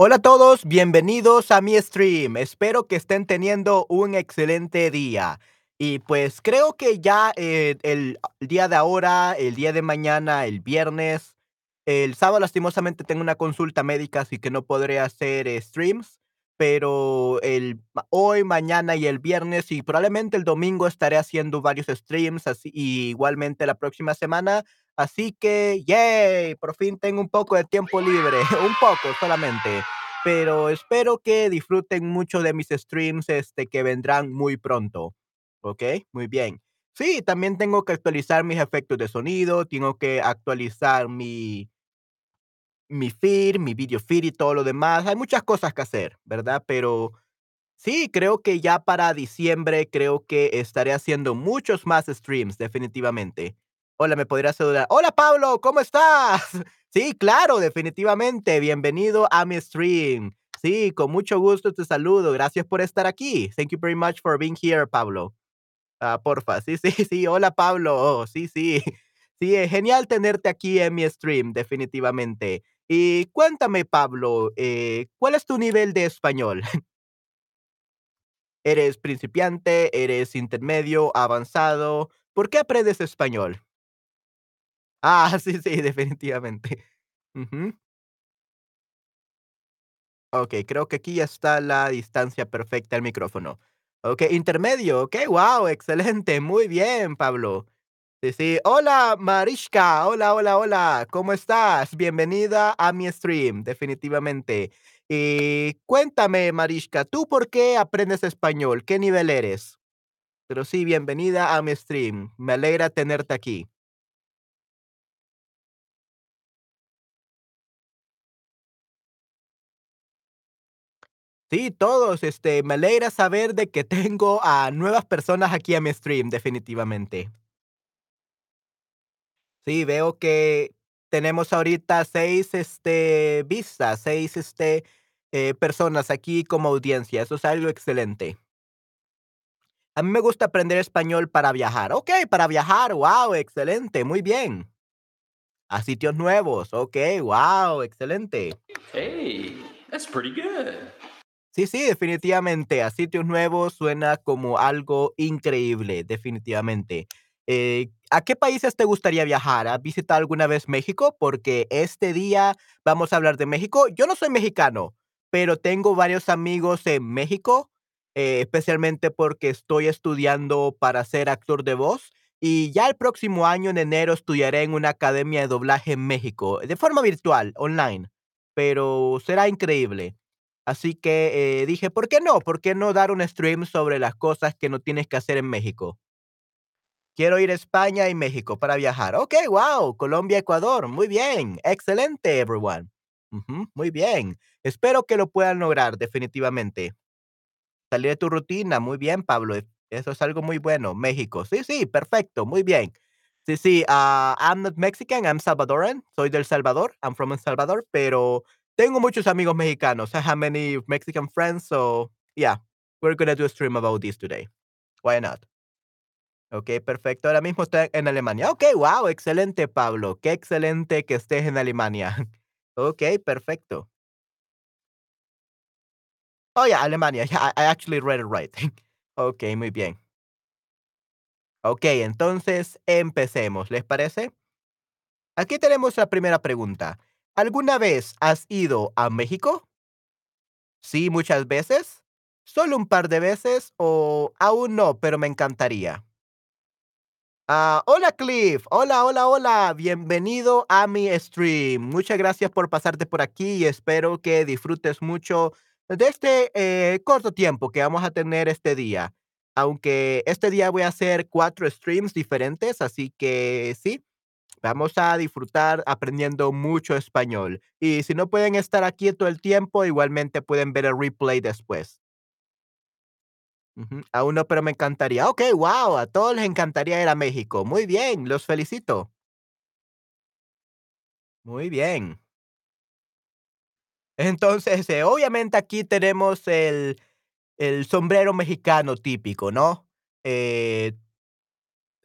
Hola a todos, bienvenidos a mi stream. Espero que estén teniendo un excelente día. Y pues creo que ya eh, el día de ahora, el día de mañana, el viernes, el sábado lastimosamente tengo una consulta médica, así que no podré hacer eh, streams, pero el hoy, mañana y el viernes y probablemente el domingo estaré haciendo varios streams, así igualmente la próxima semana. Así que, yay, por fin tengo un poco de tiempo libre, un poco solamente pero espero que disfruten mucho de mis streams, este, que vendrán muy pronto, ¿ok? Muy bien. Sí, también tengo que actualizar mis efectos de sonido, tengo que actualizar mi mi feed, mi video feed y todo lo demás. Hay muchas cosas que hacer, ¿verdad? Pero Sí, creo que ya para diciembre creo que estaré haciendo muchos más streams, definitivamente. Hola, ¿me podrías saludar? Hola, Pablo, ¿cómo estás? Sí, claro, definitivamente. Bienvenido a mi stream. Sí, con mucho gusto te saludo. Gracias por estar aquí. Thank you very much for being here, Pablo. Ah, porfa. Sí, sí, sí. Hola, Pablo. Oh, sí, sí. Sí, es genial tenerte aquí en mi stream, definitivamente. Y cuéntame, Pablo, eh, ¿cuál es tu nivel de español? ¿Eres principiante? ¿Eres intermedio? ¿Avanzado? ¿Por qué aprendes español? Ah, sí, sí, definitivamente. Okey, creo que aquí ya está la distancia perfecta al micrófono. Okey, intermedio, okey, guau, excelente, muy bien, Pablo. Sí, sí. Hola, Marishka, hola, hola, hola, ¿cómo estás? Bienvenida a mi stream, definitivamente. Y cuéntame, Marishka, ¿tú por qué aprendes español? ¿Qué nivel eres? Pero sí, bienvenida a mi stream. Me alegra tenerte aquí. Sí, todos, este, me alegra saber de que tengo a nuevas personas aquí a mi stream, definitivamente. Sí, veo que tenemos ahorita 6, este, vistas, 6, este, eh, personas aquí como audiencia. Eso es algo excelente. A mí me gusta aprender español para viajar. Okey, para viajar, guau, excelente, muy bien. A sitios nuevos, okey, guau, excelente. Hey, that's pretty good. Sí, sí, definitivamente. A sitios nuevos suena como algo increíble, definitivamente. Eh, ¿a qué países te gustaría viajar? ¿Has visitado alguna vez México? Porque este día vamos a hablar de México. Yo no soy mexicano, pero tengo varios amigos en México, eh, especialmente porque estoy estudiando para ser actor de voz. Y ya el próximo año, en enero, estudiaré en una academia de doblaje en México, de forma virtual, online. Pero será increíble. Así que, eh, dije: "¿Por qué no? ¿Por qué no dar un stream sobre las cosas que no tienes que hacer en México?". Quiero ir a España y México para viajar. Okey, guau, Colombia, Ecuador, muy bien, excelente, everyone. Ujú, muy bien. Espero que lo puedan lograr, definitivamente. Salir de tu rutina, muy bien, Pablo, e eso es algo muy bueno. México, sí, sí, perfecto, muy bien. Sí, sí, ah, I'm not Mexican, I'm Salvadoran, soy del Salvador, I'm from El Salvador, pero tengo muchos amigos mexicanos. I have many Mexican friends, so yeah, we're gonna do a stream about this today. Why not? Okey, perfecto. Ahora mismo estoy en Alemania. Okey, guau, excelente, Pablo. Qué excelente que estés en Alemania. Okey, perfecto. Oh, yeah, Alemania. Yeah, I actually read it right. Okey, muy bien. Okey, entonces empecemos, ¿les parece? Aquí tenemos la primera pregunta. ¿Alguna vez has ido a México? Sí, muchas veces, solo un par de veces o aún no, pero me encantaría. Ah, hola Cliff, hola, hola, hola, bienvenido a mi stream. Muchas gracias por pasarte por aquí y espero que disfrutes mucho de este eh, corto tiempo que vamos a tener este día. Aunque este día voy a hacer cuatro streams diferentes, así que sí, Vamos a disfrutar aprendiendo mucho español. Y si no pueden estar aquí todo el tiempo, igualmente pueden ver el replay después. Ujú. Aún no, pero me encantaría. Ok, wow, a todos les encantaría ir a México. Muy bien, los felicito. Muy bien. Entonces, eh, obviamente aquí tenemos el, el sombrero mexicano típico, ¿no? Eh,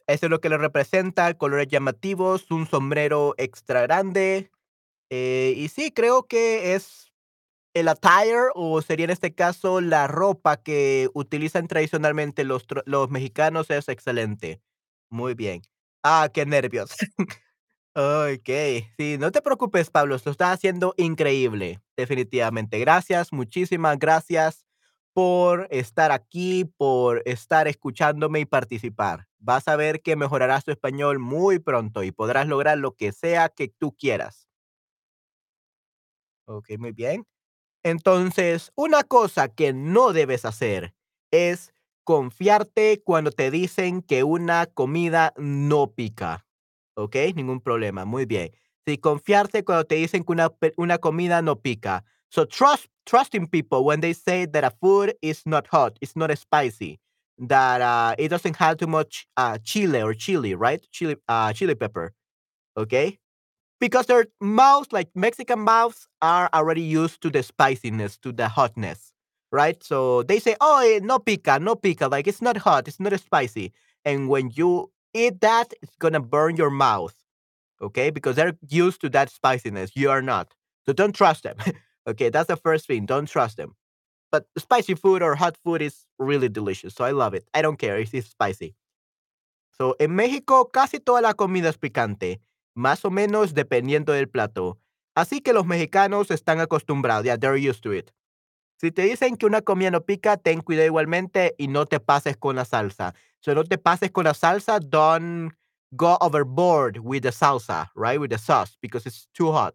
eso es lo que lo representa, colores llamativos, un sombrero extra grande. eh, y sí, creo que es el attire, o sería en este caso la ropa que utilizan tradicionalmente los los mexicanos es excelente. Muy bien. Ah, qué nervios. Okey. Sí, no te preocupes, Pablo, lo estás haciendo increíble, definitivamente. Gracias, muchísimas gracias por estar aquí, por estar escuchándome y participar. Vas a ver que mejorarás tu español muy pronto y podrás lograr lo que sea que tú quieras. Okey, muy bien. Entonces, una cosa que no debes hacer es confiarte cuando te dicen que una comida no pica, ¿ok? Ningún problema, muy bien. Sí, confiarte cuando te dicen que una, una comida no pica. So trust trusting people when they say that a food is not hot, it's not spicy, that uh, it doesn't have too much uh, chile or chili, right? Chili, uh, chili pepper, okay? Because their mouths, like Mexican mouths, are already used to the spiciness, to the hotness, right? So they say, "Oh, eh, no pica, no pica," like it's not hot, it's not spicy. And when you eat that, it's gonna burn your mouth, okay? Because they're used to that spiciness. You are not, so don't trust them. okay, that's the first thing. Don't trust them. But spicy food or hot food is really delicious, so I love it. I don't care if it's spicy. So, en México casi toda la comida es picante, más o menos dependiendo del plato. Así que los mexicanos están acostumbrados, yeah, they're used to it. Si te dicen que una comida no pica, ten cuidado igualmente y no te pases con la salsa. So, no te pases con la salsa, don't go overboard with the salsa, right? With the sauce, because it's too hot.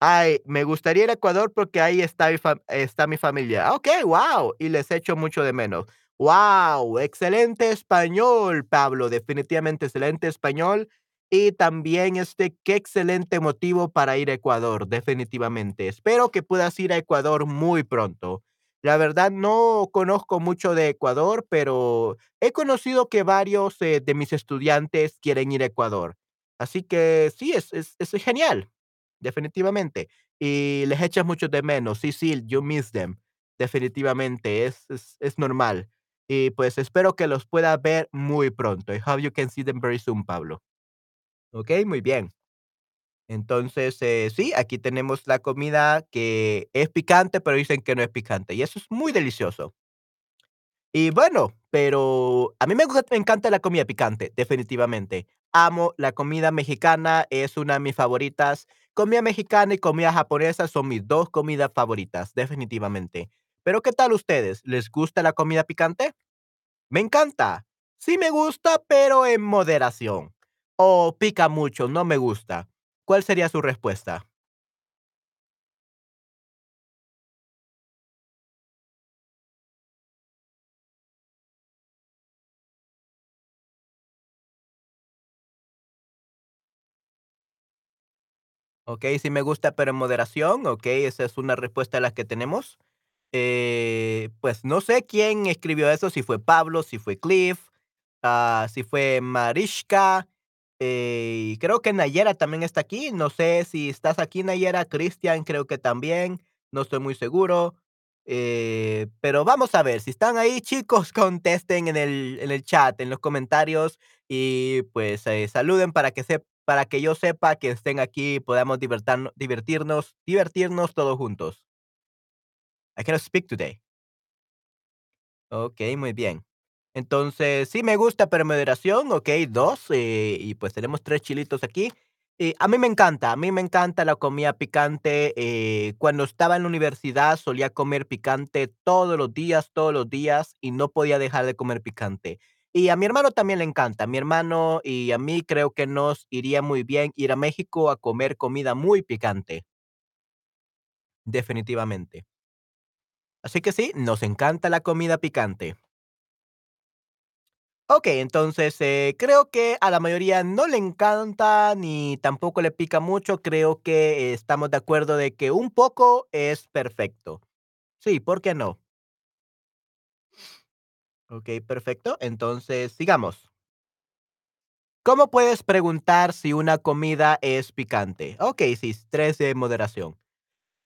Ay, me gustaría ir a Ecuador porque ahí está mi está mi familia. Okey, guau, y les echo mucho de menos. Wow, excelente español, Pablo, definitivamente excelente español. Y también, este, qué excelente motivo para ir a Ecuador, definitivamente. Espero que puedas ir a Ecuador muy pronto. La verdad, no conozco mucho de Ecuador, pero he conocido que varios, eh, de mis estudiantes quieren ir a Ecuador. Así que sí, es es es genial. Definitivamente. Y les echas mucho de menos. Sí, sí, you miss them. Definitivamente, es es es normal. Y, pues, espero que los puedas ver muy pronto. I hope you can see them very soon, Pablo. Okey, muy bien. Entonces, eh, sí, aquí tenemos la comida que es picante, pero dicen que no es picante, y eso es muy delicioso. Y bueno, pero a mí me gusta me encanta la comida picante, definitivamente. Amo la comida mexicana, es una de mis favoritas. Comida mexicana y comida japonesa son mis 2 comidas favoritas, definitivamente. Pero, ¿qué tal ustedes? ¿Les gusta la comida picante? Me encanta. Sí me gusta, pero en moderación. O pica mucho, no me gusta. ¿Cuál sería su respuesta? Okey, sí me gusta, pero en moderación, okey, esa es una respuesta de las que tenemos. Eh, pues, no sé quién escribió eso, si fue Pablo, si fue Cliff, ah, si fue Marischka, eh, creo que Nayera también está aquí. No sé si estás aquí, Nayera, Cristian creo que también, no estoy muy seguro. Eh, pero vamos a ver, si están ahí, chicos, contesten en el en el chat, en los comentarios y, pues, eh, saluden para que sep para que yo sepa que estén aquí y podamos divertirnos divertirnos todos juntos. I cannot speak today. Okey, muy bien. Entonces, sí me gusta, pero moderación, okey, 2, eh, y pues tenemos 3 chilitos aquí. Y a mí me encanta, a mí me encanta la comida picante, eh, cuando estaba en la universidad solía comer picante todos los días, todos los días, y no podía dejar de comer picante. Y a mi hermano también le encanta, a mi hermano y a mí creo que nos iría muy bien ir a México a comer comida muy picante, definitivamente. Así que sí, nos encanta la comida picante. Okey, entonces, eh, creo que a la mayoría no le encanta, ni tampoco le pica mucho. Creo que estamos de acuerdo de que un poco es perfecto. Sí, ¿por qué no? Okey, perfecto. Entonces, sigamos. ¿Cómo puedes preguntar si una comida es picante? Okey, sí, 3 de moderación.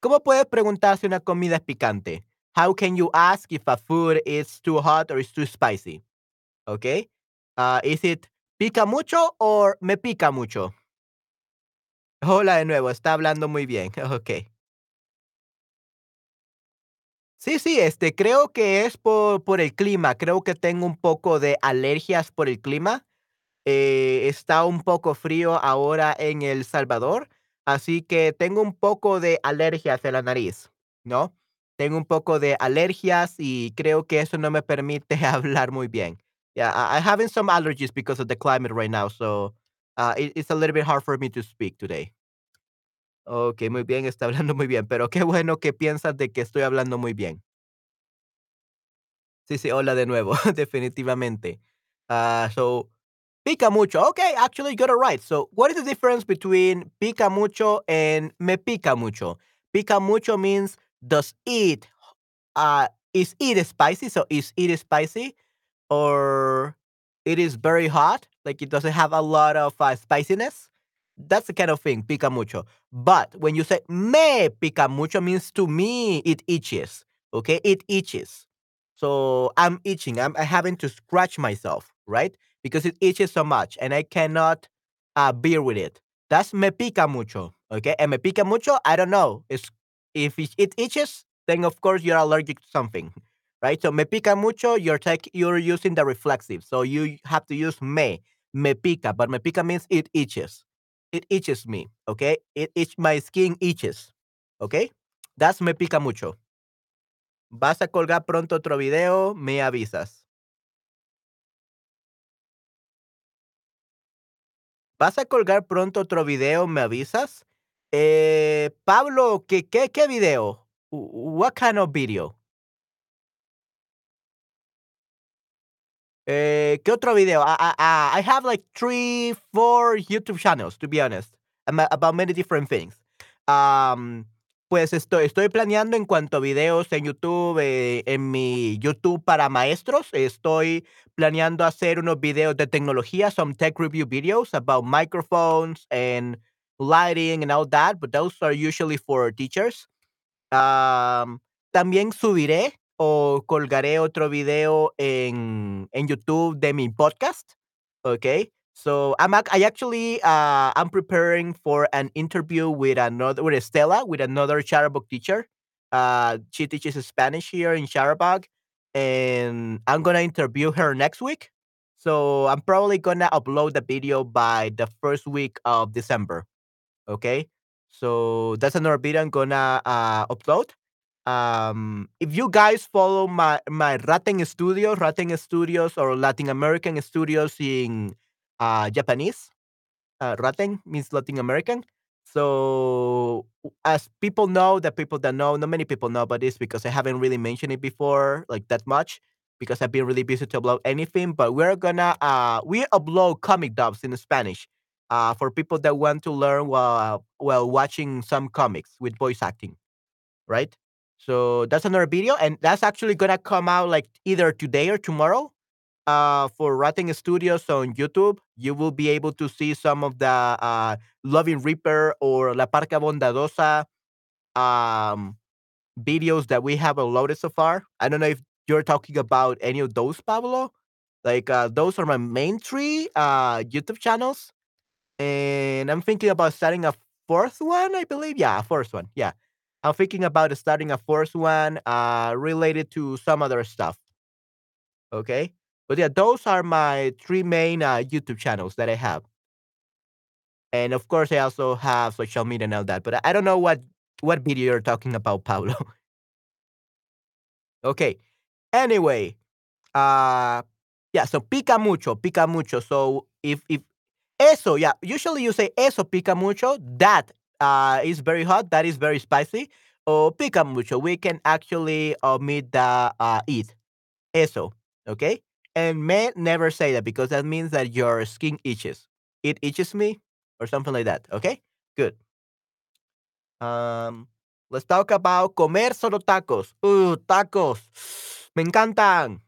¿Cómo puedes preguntar si una comida es picante? How can you ask if a food is too hot or is too spicy? Okey. Ah, is it pica mucho or me pica mucho? Hola de nuevo, está hablando muy bien. Okey. Sí, sí, este, creo que es por por el clima, creo que tengo un poco de alergias por el clima, eh, está un poco frío ahora en El Salvador, así que tengo un poco de alergias en la nariz, ¿no? Tengo un poco de alergias y creo que eso no me permite hablar muy bien. Yeah, I I having some allergies because of the climate right now, so, uh, it it's a little bit hard for me to speak today. Okey, muy bien, está hablando muy bien, pero qué bueno que piensas de que estoy hablando muy bien. Sí, sí, hola de nuevo, definitivamente. Ah, so, pica mucho. Okay, actually you got it right. So, what is the difference between pica mucho and me pica mucho? Pica mucho means does it uh is it spicy? So is it spicy or it is very hot? Like it doesn't have a lot of uh, spiciness. That's the kind of thing, pica mucho. But when you say me pica mucho means to me it itches. Okay, it itches. So I'm itching. I'm, having to scratch myself, right? Because it itches so much and I cannot uh, bear with it. That's me pica mucho. Okay. And me pica mucho, I don't know. It's, if it, it itches, then of course you're allergic to something, right? So me pica mucho, you're, take, you're using the reflexive. So you have to use me, me pica. But me pica means it itches. It itches me. Okay. It itch, my skin itches. Okay. That's me pica mucho. Vas a colgar pronto otro video, me avisas. ¿Vas a colgar pronto otro video, me avisas? Eh, Pablo, ¿qué, qué, qué video? Wh- What kind of video? Eh, ¿Qué otro video? I, I, I I have like three, four YouTube channels, to be honest, about many different things. Um, pues estoy, estoy planeando en cuanto a videos en YouTube, eh, en mi YouTube para maestros, estoy planeando hacer unos videos de tecnología, some tech review videos about microphones and lighting and all that, but those are usually for teachers. Am, también subiré o colgaré otro video en, en YouTube de mi podcast. Okay. So I'm I actually uh I'm preparing for an interview with another with Estela, with another Chatterbug teacher. Uh she teaches Spanish here in Chatterbug and I'm gonna interview her next week. So I'm probably gonna upload the video by the first week of December. Okay. So that's another video I'm gonna uh, upload. Um, if you guys follow my my Raten Studios, Raten Studios or Latin American Studios in uh, Japanese, uh, Raten means Latin American. So as people know, the people that know, not many people know about this because I haven't really mentioned it before, like that much, because I've been really busy to upload anything. But we're gonna uh we upload comic dubs in Spanish uh for people that want to learn while while watching some comics with voice acting, right? So that's another video, and that's actually gonna come out like either today or tomorrow uh, for Raten Studios on YouTube, you will be able to see some of the uh, Loving Reaper or La Parca Bondadosa um, videos that we have uploaded so far. I don't know if you're talking about any of those, Pablo. Like uh, those are my main three uh, YouTube channels, and I'm thinking about starting a fourth one. I believe, yeah, a fourth one. Yeah, I'm thinking about starting a fourth one uh, related to some other stuff. Okay. But yeah, those are my three main uh, YouTube channels that I have. And of course, I also have social media and all that. But I don't know what what video you're talking about, Pablo. okay. Anyway, uh, yeah. So pica mucho, pica mucho. So if if eso, yeah. Usually you say eso pica mucho. That uh is very hot. That is very spicy. Or pica mucho. We can actually omit the uh it. Eso. Okay. And men never say that because that means that your skin itches. It itches me or something like that. Okay. Good. Um, let's talk about comer solo tacos. Uh, tacos. Me encantan.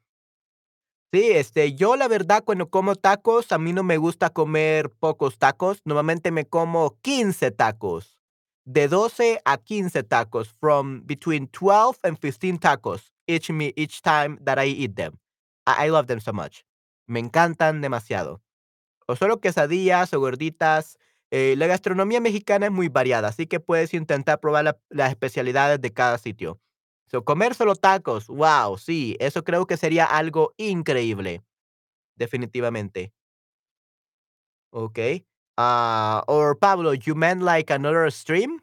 Sí, este, yo la verdad cuando como tacos, a mí no me gusta comer pocos tacos. Normalmente me como 15 tacos. De 12 a 15 tacos. From between 12 and 15 tacos each me each time that I eat them. I, I love them so much. Me encantan demasiado. O solo quesadillas o gorditas. Eh, la gastronomía mexicana es muy variada, así que puedes intentar probar la- las especialidades de cada sitio. So, comer solo tacos, wow, sí, eso creo que sería algo increíble, definitivamente. Okay. Ah, or Pablo, you meant like another stream?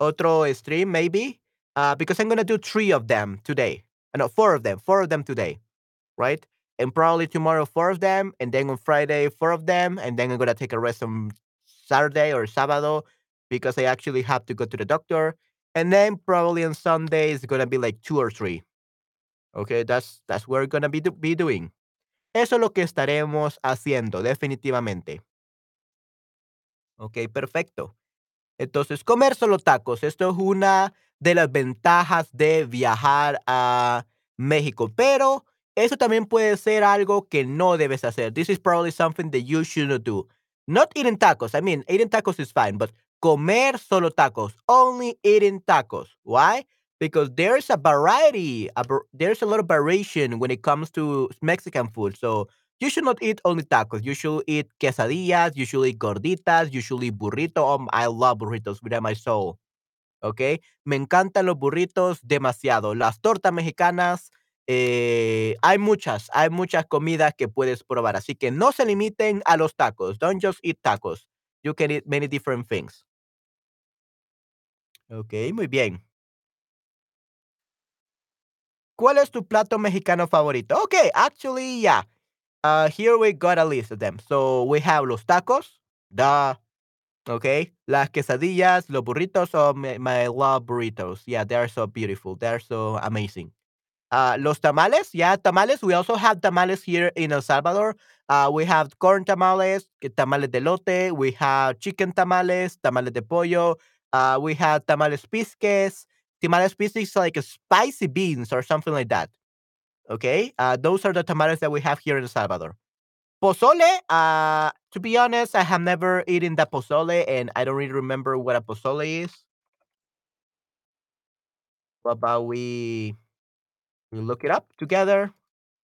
Otro stream, maybe? Uh, because I'm gonna do 3 of them today. Uh, no, 4 of them, 4 of them today, right? And probably tomorrow, 4 of them, and then on Friday, 4 of them, and then I'm gonna take a rest on Saturday or Sábado because I actually have to go to the doctor, and then probably on Sunday, it's gonna be like 2 or 3. Okay, that's that's what we're gonna be be doing. Eso es lo que estaremos haciendo, definitivamente. Okey, perfecto. Entonces, comer solo tacos, esto es una de las ventajas de viajar a México, pero eso también puede ser algo que no debes hacer. This is probably something that you shouldn't do. Not eating tacos, I mean, eating tacos is fine, but comer solo tacos, only eating tacos. Why? Because there's a variety, there's a lot of variation when it comes to Mexican food, so you should not eat only tacos, you should eat quesadillas, you should eat gorditas, you should eat burrito, um, I love burritos with my soul, ¿okey? Me encantan los burritos demasiado. Las tortas mexicanas, eh, hay muchas, hay muchas comidas que puedes probar, así que no se limiten a los tacos. Don't just eat tacos. You can eat many different things. Okey, muy bien. ¿Cuál es tu plato mexicano favorito? Okay, actually, yeah. Uh, here we got a list of them. So, we have los tacos, duh, okay, las quesadillas, los burritos, oh, my my love burritos. Yeah, they are so beautiful, they are so amazing. Uh, los tamales, yeah, tamales, we also have tamales here in El Salvador. Uh, we have corn tamales, tamales de elote, we have chicken tamales, tamales de pollo, uh, we have tamales pisques. Tamales pisques like spicy beans or something like that. Okay, uh, those are the tamales that we have here in El Salvador. Pozole, uh, to be honest, I have never eaten the pozole, and I don't really remember what a pozole is. What about we we look it up together?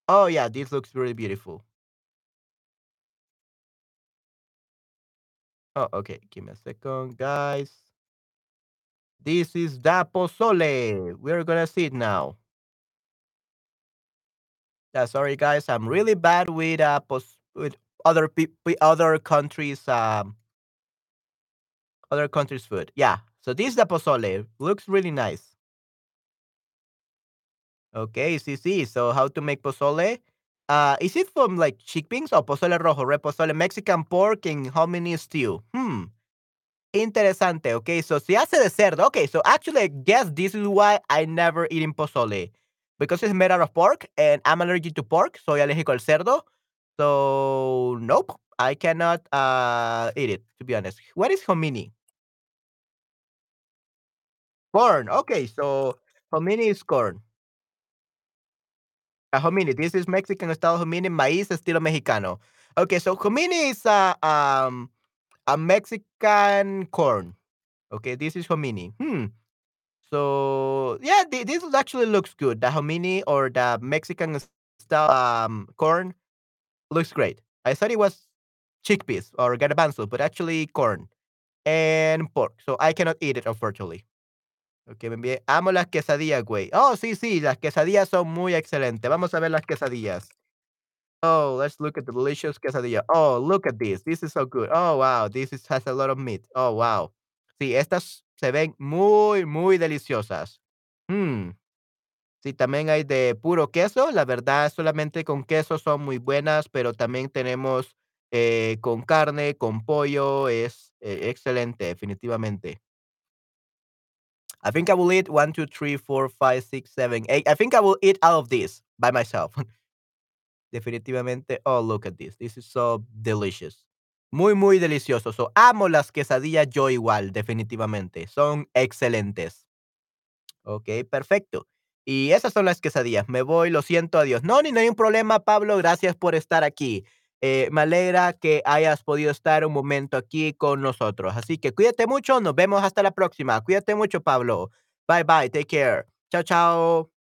Oh, yeah, this looks really beautiful. Oh, okay, give me a second, guys. This is the pozole. We're gonna see it now. Yeah, sorry, guys, I'm really bad with, uh, pos with other with other countries, um other countries' food. Yeah, so this is the pozole. Looks really nice. Okay, sí, sí. So how to make pozole? Uh, is it from like chickpeas or pozole rojo, red pozole, Mexican pork and hominy stew? Hmm. Interesante. Okay, so se hace de cerdo. Okay, so actually, I guess this is why I never eaten pozole because it's made out of pork and I'm allergic to pork. Soy alérgico al cerdo. So nope, I cannot uh eat it to be honest. What is hominy? Corn. Okay, so hominy is corn. A hominy. This is Mexican style hominy, maíz estilo mexicano. Okay, so hominy is a um a Mexican corn. Okay, this is hominy. Hmm. So yeah, thi this actually looks good. The hominy or the Mexican style um corn looks great. I thought it was chickpeas or garbanzo, but actually corn and pork. So I cannot eat it, unfortunately. Okay, me envié amo las quesadillas, güey. Oh, sí, sí, las quesadillas son muy excelentes. Vamos a ver las quesadillas. Oh, let's look at the delicious quesadilla. Oh, look at this. This is so good. Oh, wow, this is has a lot of meat. Oh, wow. Sí, estas se ven muy, muy deliciosas. Mm. Sí, también hay de puro queso. La verdad, solamente con queso son muy buenas, pero también tenemos, eh, con carne, con pollo, es, eh, excelente, definitivamente. I think I will eat 1, 2, 3, 4, 5, 6, 7, 8. I think I will eat all of this by myself. Definitivamente. Oh, look at this. This is so delicious. Muy, muy delicioso. So, amo las quesadillas yo igual, definitivamente. Son excelentes. Okey, perfecto. Y esas son las quesadillas. Me voy, lo siento, adiós. No, ni no hay un problema, Pablo, gracias por estar aquí. Eh, me alegra que hayas podido estar un momento aquí con nosotros. Así que cuídate mucho, nos vemos hasta la próxima. Cuídate mucho, Pablo. Bye, bye, take care. Chao, chao.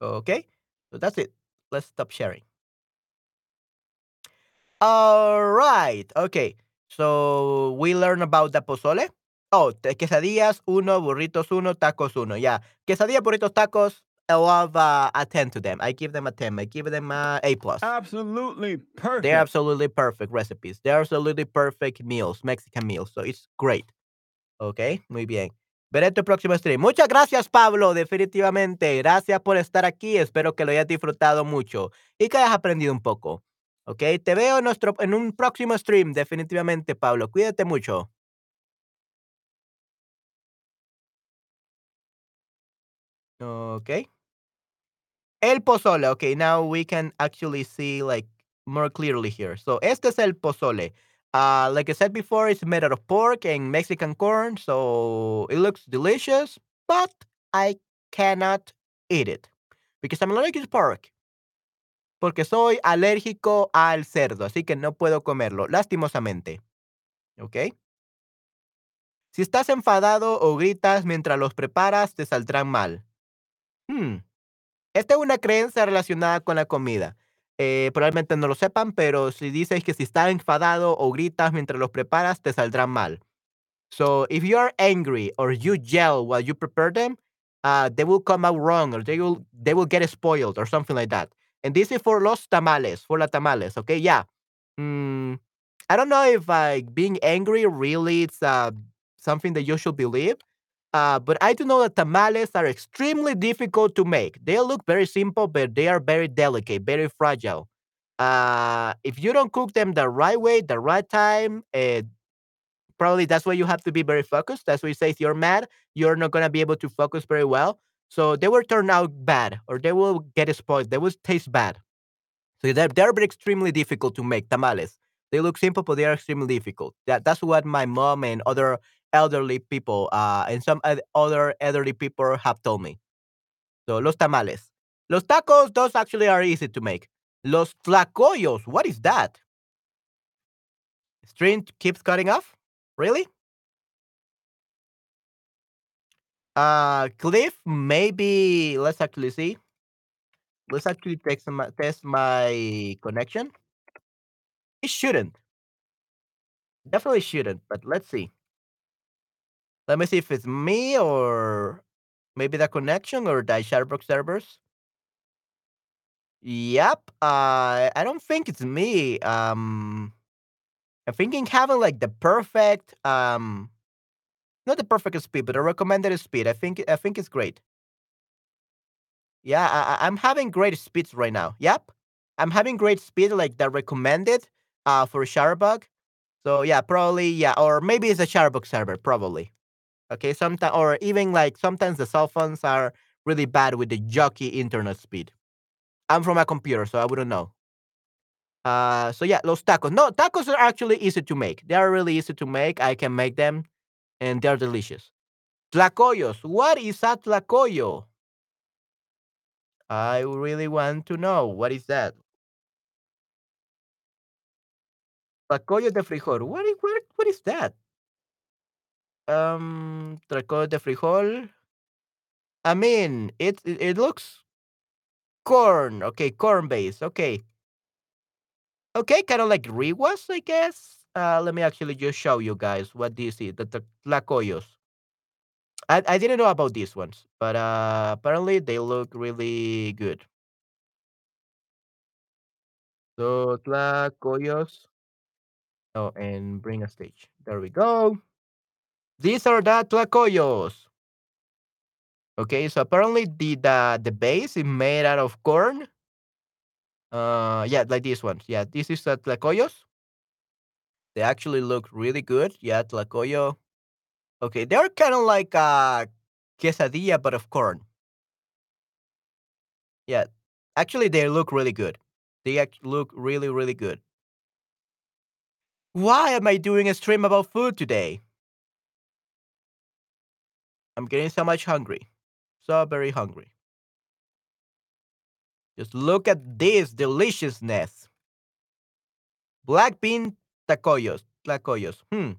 Okay, so that's it. Let's stop sharing. Alright, Okay. So we learn about the pozole. Oh, the quesadillas, uno, burritos, uno, tacos, uno. Yeah. Quesadilla, burritos, tacos. I love uh, a 10 to them. I give them a 10. I give them a A plus. Absolutely perfect. They're absolutely perfect recipes. They're absolutely perfect meals, Mexican meals. So it's great. Ok, muy bien. Veré tu próximo stream. Muchas gracias, Pablo, definitivamente. Gracias por estar aquí. Espero que lo hayas disfrutado mucho y que hayas aprendido un poco. Ok, te veo en, nuestro, en un próximo stream, definitivamente, Pablo. Cuídate mucho. Ok. El pozole. Okay, now we can actually see like more clearly here. So, este es el pozole. Uh, like I said before, it's made out of pork and Mexican corn, so it looks delicious, but I cannot eat it because I'm allergic to pork. Porque soy alérgico al cerdo, así que no puedo comerlo, lastimosamente. ¿Ok? Si estás enfadado o gritas mientras los preparas, te saldrán mal. Hmm. Esta es una creencia relacionada con la comida. Eh, probablemente no lo sepan, pero si dices que si estás enfadado o gritas mientras los preparas, te saldrán mal. So if you are angry or you yell while you prepare them, uh, they will come out wrong or they will they will get spoiled or something like that. And this is for los tamales, for la tamales. Okay, yeah. Mm, I don't know if like being angry really is uh, something that you should believe. Uh, but I do know that tamales are extremely difficult to make. They look very simple, but they are very delicate, very fragile. Uh, if you don't cook them the right way, the right time, uh, probably that's why you have to be very focused. That's why you say if you're mad, you're not gonna be able to focus very well. So they will turn out bad, or they will get spoiled. They will taste bad. So they're, they're extremely difficult to make tamales. They look simple, but they are extremely difficult. That, that's what my mom and other elderly people uh, and some other elderly people have told me. So, los tamales. Los tacos, those actually are easy to make. Los tlacoyos, what is that? String keeps cutting off? Really? Uh, Cliff, maybe let's actually see. Let's actually test my, test my connection. It shouldn't. Definitely shouldn't, but let's see. Let me see if it's me or maybe the connection or the Chatterbug servers. Yep. Uh, I don't think it's me. Um, I'm thinking having like the perfect, um, not the perfect speed, but the recommended speed. I think I think it's great. Yeah, I, I'm having great speeds right now. Yep, I'm having great speed, like the recommended uh, for Chatterbug. So yeah, probably yeah, or maybe it's a Chatterbug server, probably. Okay, sometimes or even like sometimes the cell phones are really bad with the jockey internet speed. I'm from a computer, so I wouldn't know. Uh, so yeah, los tacos. No, tacos are actually easy to make. They are really easy to make. I can make them, and they're delicious. Tlacoyos. What is a tlacoyo? I really want to know. What is that? Tlacoyo de frijol. What is, what, what is that? Um, tlacoyo de frijol. I mean, it, it, it looks corn. Okay, corn base. Okay. Okay, kind of like rewas, I guess. Uh, let me actually just show you guys what this is. The, the tlacoyos. I, I didn't know about these ones, but uh, apparently they look really good. So tlacoyos. Oh, and bring a stage. There we go. These are the tlacoyos. Okay, so apparently the the the base is made out of corn. Uh, yeah, like these ones. Yeah, this is uh, tlacoyos. They actually look really good. Yeah, tlacoyo. Okay, they're kind of like a quesadilla, but of corn. Yeah, actually, they look really good. They look really, really good. Why am I doing a stream about food today? I'm getting so much hungry. So very hungry. Just look at this deliciousness. Black bean tacoyos. Tlacoyos. Hmm.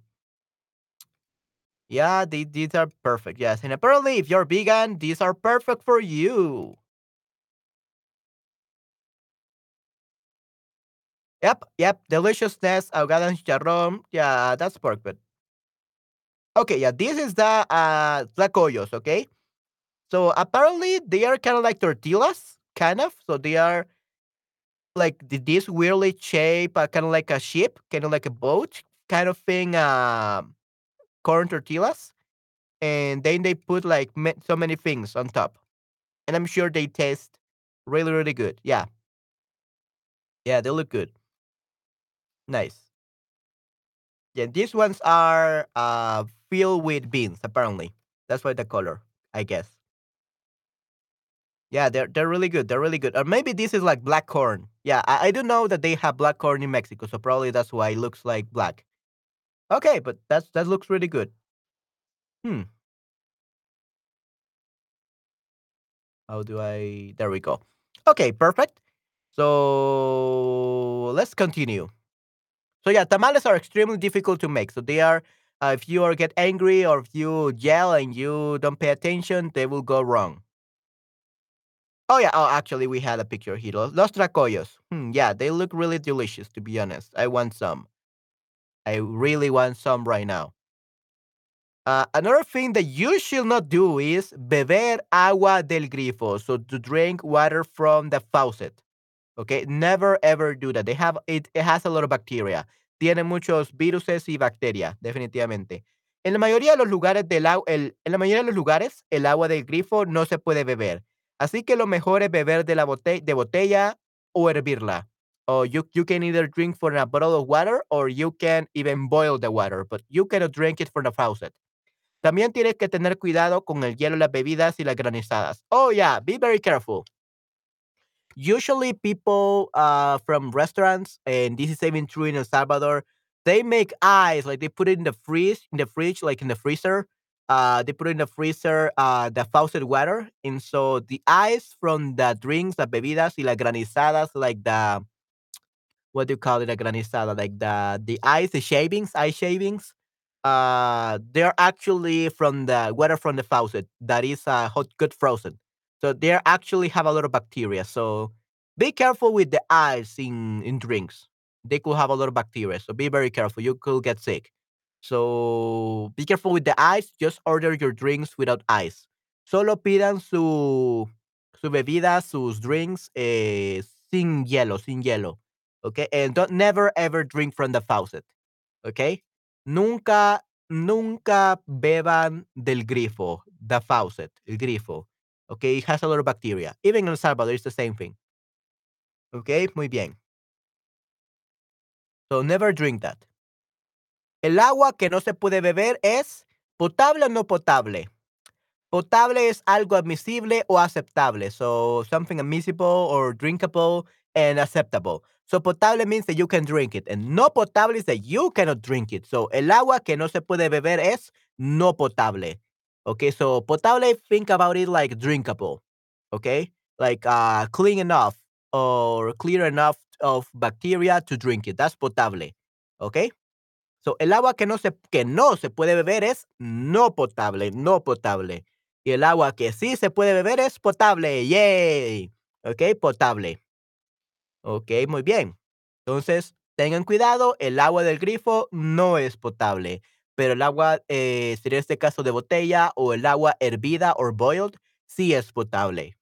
Yeah, these, these are perfect. Yes. And apparently, if you're vegan, these are perfect for you. Yep, yep, deliciousness, ahogada en chicharrón. Yeah, that's but okay, yeah, this is the uh tlacoyos, okay? So apparently they are kind of like tortillas, kind of. So they are like this weirdly shape, uh, kind of like a ship, kind of like a boat, kind of thing. Um, corn tortillas, and then they put like so many things on top, and I'm sure they taste really, really good. Yeah, yeah, they look good. Nice. Yeah, these ones are uh filled with beans. Apparently, that's why the color. I guess. Yeah, they're they're really good. They're really good. Or maybe this is like black corn. Yeah, I, I do know that they have black corn in Mexico, so probably that's why it looks like black. Okay, but that's that looks really good. Hmm. How do I? There we go. Okay, perfect. So let's continue. So yeah, tamales are extremely difficult to make. So they are, uh, if you get angry or if you yell and you don't pay attention, they will go wrong. Oh yeah. Oh, actually, we had a picture here. Los, los tlacoyos. Hmm, yeah, they look really delicious. To be honest, I want some. I really want some right now. Uh, another thing that you should not do is beber agua del grifo. So to drink water from the faucet. Okay, never ever do that. They have it, it has a lot of bacteria. Tiene muchos viruses y bacterias, definitivamente. En la mayoría de los lugares del agua, en la mayoría de los lugares, el agua del grifo no se puede beber. Así que lo mejor es beber de la botella, o hervirla. Or you, you can either drink from a bottle of water or you can even boil the water, but you cannot drink it from the faucet. También tienes que tener cuidado con el hielo, las bebidas y las granizadas. Oh yeah, be very careful. Usually people uh, from restaurants, and this is even true in El Salvador, they make ice, like they put it in the fridge, in the fridge, like in the freezer. Uh, they put in the freezer uh, the faucet water, and so the ice from the drinks, the bebidas y las granizadas, like the what do you call it, a granizada, like the the ice, the shavings, ice shavings. Uh, they're actually from the water from the faucet that is uh, hot, good frozen. So they actually have a lot of bacteria. So be careful with the ice in in drinks. They could have a lot of bacteria. So be very careful. You could get sick. So be careful with the ice. Just order your drinks without ice. Solo pidan su su bebida, sus drinks eh, sin hielo, sin hielo. Okay, and don't never ever drink from the faucet. Okay, nunca, nunca beban del grifo, the faucet, el grifo. Okay, it has a lot of bacteria. Even in El Salvador, it's the same thing. Okay, muy bien. So never drink that. El agua que no se puede beber es potable o no potable. Potable es algo admisible o aceptable. So something admissible or drinkable and acceptable. So potable means that you can drink it. And no potable is that you cannot drink it. So el agua que no se puede beber es no potable. Okay, so potable, think about it like drinkable. Okay, like uh, clean enough or clear enough of bacteria to drink it. That's potable. Okay. So, el agua que no se, que no se puede beber es no potable, no potable. Y el agua que sí se puede beber es potable. ¡Yay! Ok, potable. Ok, muy bien. Entonces, tengan cuidado, el agua del grifo no es potable, pero el agua, eh, sería este caso de botella o el agua hervida o boiled, sí es potable.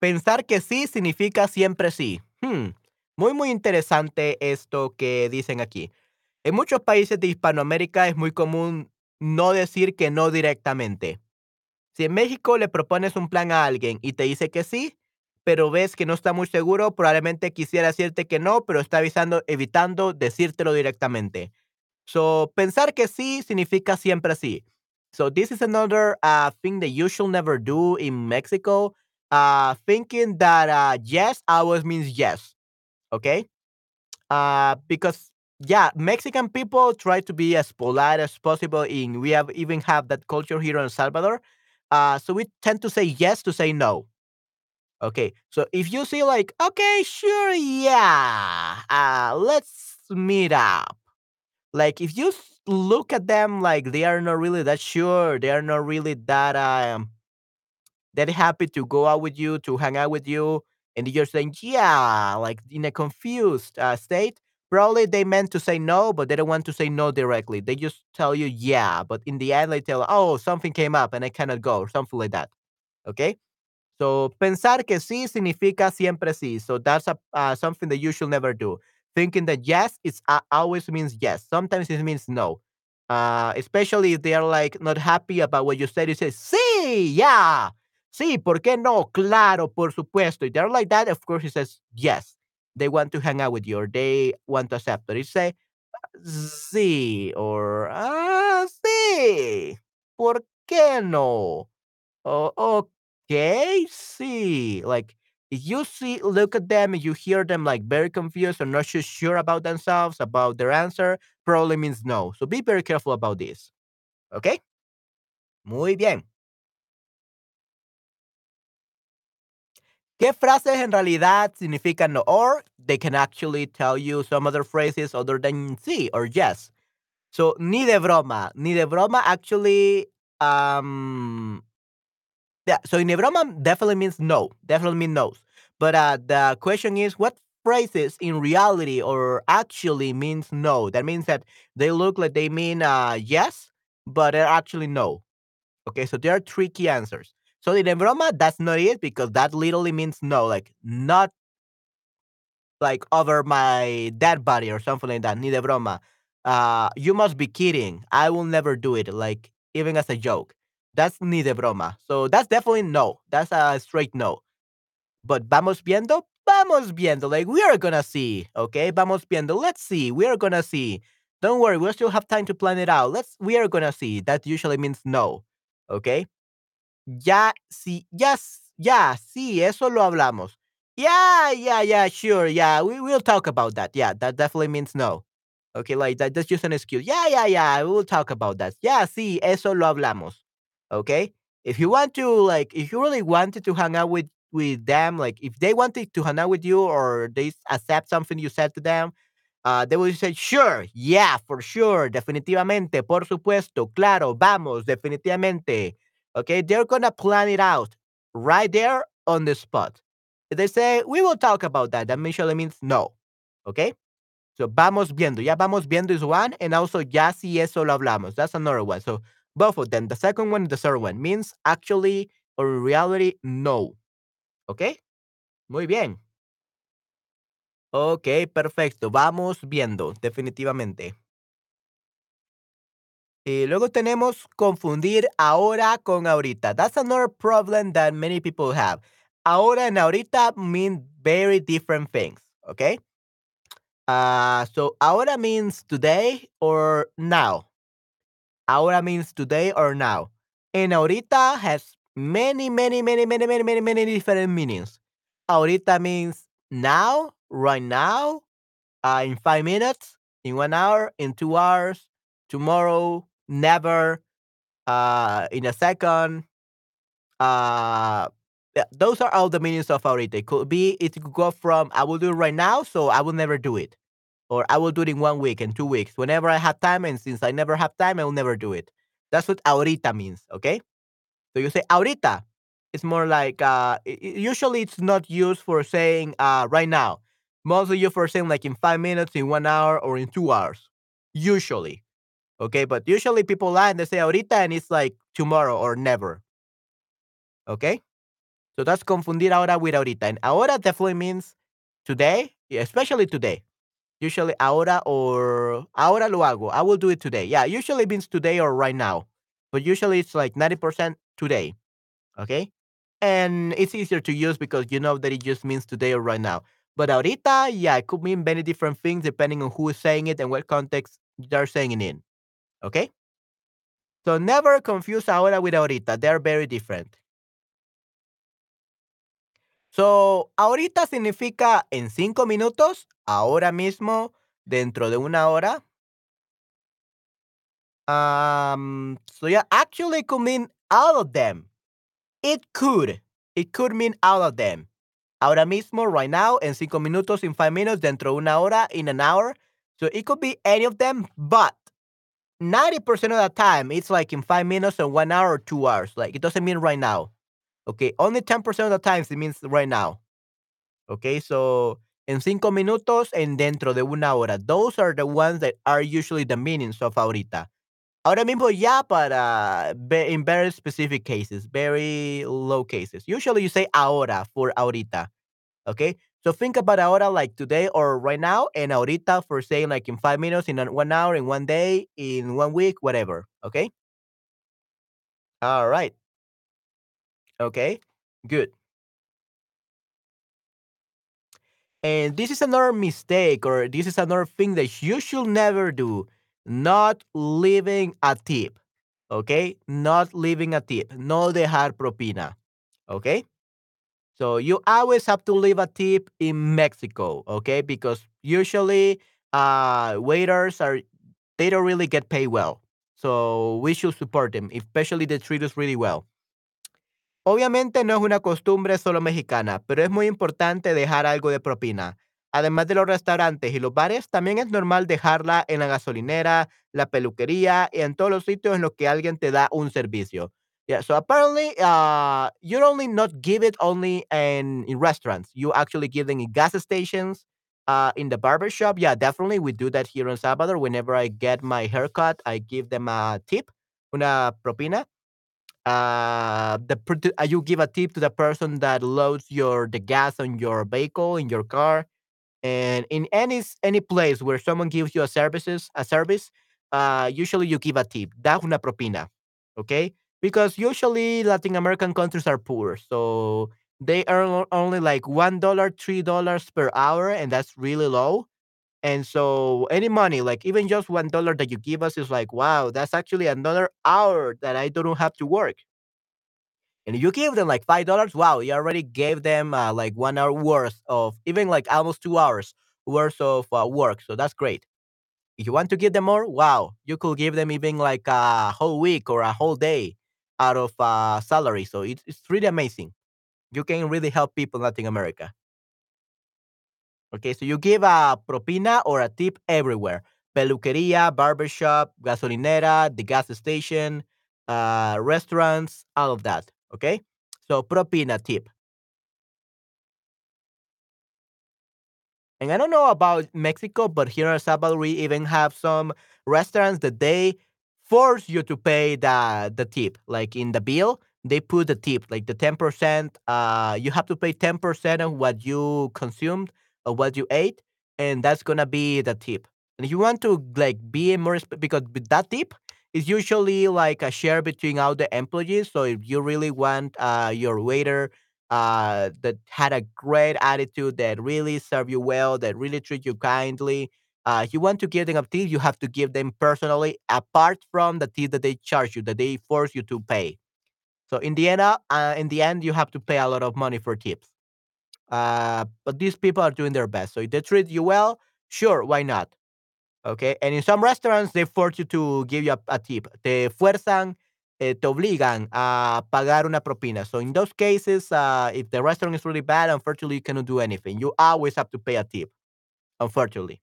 Pensar que sí significa siempre sí. Hmm, Muy, muy interesante esto que dicen aquí. En muchos países de Hispanoamérica es muy común no decir que no directamente. Si en México le propones un plan a alguien y te dice que sí, pero ves que no está muy seguro, probablemente quisiera decirte que no, pero está avisando, evitando decírtelo directamente. So, pensar que sí significa siempre sí. So, this is another uh, thing that you should never do in Mexico. Uh, thinking that uh, yes always means yes. Okay. Uh, because yeah, Mexican people try to be as polite as possible. In we have even have that culture here in El Salvador. Uh, so we tend to say yes to say no. Okay, so if you say like, okay, sure, yeah, uh, let's meet up. Like if you look at them like they are not really that sure, they are not really that um that happy to go out with you, to hang out with you. and you're saying yeah, like in a confused uh, state, probably they meant to say no, but they don't want to say no directly. They just tell you yeah, but in the end they tell, oh, something came up and I cannot go, or something like that. Okay. So, pensar que sí significa siempre sí. So that's a, uh, something that you should never do. Thinking that yes, it's uh, always means yes. Sometimes it means no. Uh, especially if they are like not happy about what you said. You say, sí, yeah. Sí, ¿por qué no? Claro, por supuesto. If they're like that, of course, he says yes. They want to hang out with you or they want to accept it. You say, sí, or ah, sí. ¿Por qué no? Oh, okay, see. Like if you see, look at them, and you hear them like very confused or not so sure about themselves, about their answer, probably means no. So be very careful about this. Okay? Muy bien. ¿Qué frases en realidad significan no? Or they can actually tell you some other phrases other than sí or yes. So ni de broma. Ni de broma actually um yeah, so ni de broma definitely means no, definitely means no. But uh, the question is, what phrases in reality or actually means no? That means that they look like they mean uh, yes, but they're actually no. Okay, so there are three key answers. So ni de broma, that's not it because that literally means no, like not like over my dead body or something like that. Ni de. Uh, you must be kidding. I will never do it, like even as a joke. That's ni de broma. So that's definitely no. That's a straight no. But vamos viendo, vamos viendo. Like we are gonna see. Okay, vamos viendo. Let's see. We are gonna see. Don't worry, we still have time to plan it out. Let's. We are gonna see. That usually means no. Okay. Ya sí, yes, ya sí. Eso lo hablamos. Yeah, yeah, yeah. Sure. Yeah, we will talk about that. Yeah, that definitely means no. Okay, like that, that's just an excuse. Yeah, yeah, yeah. We will talk about that. Yeah, sí. Eso lo hablamos. Okay. If you want to, like, if you really wanted to hang out with with them, like, if they wanted to hang out with you or they accept something you said to them, uh, they will say, sure, yeah, for sure, definitivamente, por supuesto, claro, vamos, definitivamente. Okay, they're gonna plan it out right there on the spot. If they say, we will talk about that, that usually means no. Okay, so vamos viendo, ya vamos viendo is one, and also ya si eso lo hablamos. That's another one. So both of them, the second one the third one, means actually or reality, no. ¿Ok? Muy bien. Ok, perfecto. Vamos viendo, definitivamente. Y luego tenemos confundir ahora con ahorita. That's another problem that many people have. Ahora and ahorita mean very different things, okay? Uh, so ahora means today or now. Ahora means today or now. And ahorita has many, many, many, many, many, many, many different meanings. Ahorita means now, right now, uh, in five minutes, in one hour, in two hours, tomorrow, never, uh, in a second. Uh, those are all the meanings of ahorita. It could be, it could go from I will do it right now, so I will never do it or I will do it in one week and two weeks whenever I have time. And since I never have time, I will never do it. That's what ahorita means. Okay. So you say ahorita. It's more like uh, usually it's not used for saying uh, right now. Mostly used for saying like in five minutes, in one hour, or in two hours. Usually. Okay. But usually people lie and they say ahorita and it's like tomorrow or never. Okay. So that's confundir ahora with ahorita. And ahora definitely means today, especially today. Usually ahora or ahora lo hago. I will do it today. Yeah, usually means today or right now. But usually it's like 90% today. Okay? And it's easier to use because you know that it just means today or right now. But ahorita, yeah, it could mean many different things depending on who is saying it and what context they're saying it in. Okay? So never confuse ahora with ahorita. They're very different. So, ahorita significa en cinco minutos, ahora mismo, dentro de una hora. Um, so yeah, actually it could mean all of them. It could. It could mean all of them. Ahora mismo, right now, en cinco minutos, in five minutes, dentro de una hora, in an hour. So it could be any of them, but 90% of the time, it's like in five minutes or one hour or two hours. Like it doesn't mean right now. Okay, only 10% of the times it means right now. Okay, so en cinco minutos, and dentro de una hora. Those are the ones that are usually the meanings of ahorita. Ahora mismo ya para in very specific cases, very low cases. Usually you say ahora for ahorita. Okay, so think about ahora like today or right now, and ahorita for saying like in five minutes, in one hour, in one day, in one week, whatever. Okay. All right. Okay. Good. And this is another mistake, or this is another thing that you should never do not leaving a tip. Okay? Not leaving a tip. No dejar propina. Okay? So you always have to leave a tip in Mexico. Okay? Because usually uh, waiters are, they don't really get paid well. So we should support them, especially they treat us really well. Obviamente no es una costumbre solo mexicana, pero es muy importante dejar algo de propina. Además de los restaurantes y los bares, también es normal dejarla en la gasolinera, la peluquería y en todos los sitios en los que alguien te da un servicio. Yeah, so apparently, uh, you don't only not give it only in, restaurants. You actually give them in gas stations, uh, in the barber shop. Yeah, definitely, we do that here in Salvador. Whenever I get my haircut, I give them a tip, una propina uh the uh, you give a tip to the person that loads your the gas on your vehicle in your car and in any any place where someone gives you a services a service uh usually you give a tip that's una propina okay? Because usually latin american countries are poor so they earn only like one dollar three dollars per hour and that's really low and so any money like even just one dollar that you give us is like wow that's actually another hour that i don't have to work and you give them like five dollars, wow, you already gave them uh, like one hour worth of even like almost two hours worth of uh, work. So that's great. If you want to give them more, wow, you could give them even like a whole week or a whole day out of uh, salary. So it's, it's really amazing. You can really help people in Latin America. Okay, so you give a propina or a tip everywhere. Peluqueria, barbershop, gasolinera, the gas station, uh, restaurants, all of that. Okay, so propina tip. And I don't know about Mexico, but here in Salvador, we even have some restaurants that they force you to pay the the tip. Like in the bill, they put the tip, like the ten percent. Uh, you have to pay ten percent of what you consumed or what you ate, and that's gonna be the tip. And if you want to like be more because that tip is usually like a share between all the employees. So if you really want uh, your waiter uh, that had a great attitude, that really serve you well, that really treat you kindly. Uh, you want to give them a tip, you have to give them personally, apart from the tip that they charge you, that they force you to pay. So in the end, uh, in the end, you have to pay a lot of money for tips. Uh, but these people are doing their best. So if they treat you well, sure, why not? Okay. And in some restaurants, they force you to give you a, a tip. Te fuerzan, eh, te obligan a pagar una propina. So in those cases, uh, if the restaurant is really bad, unfortunately, you cannot do anything. You always have to pay a tip, unfortunately.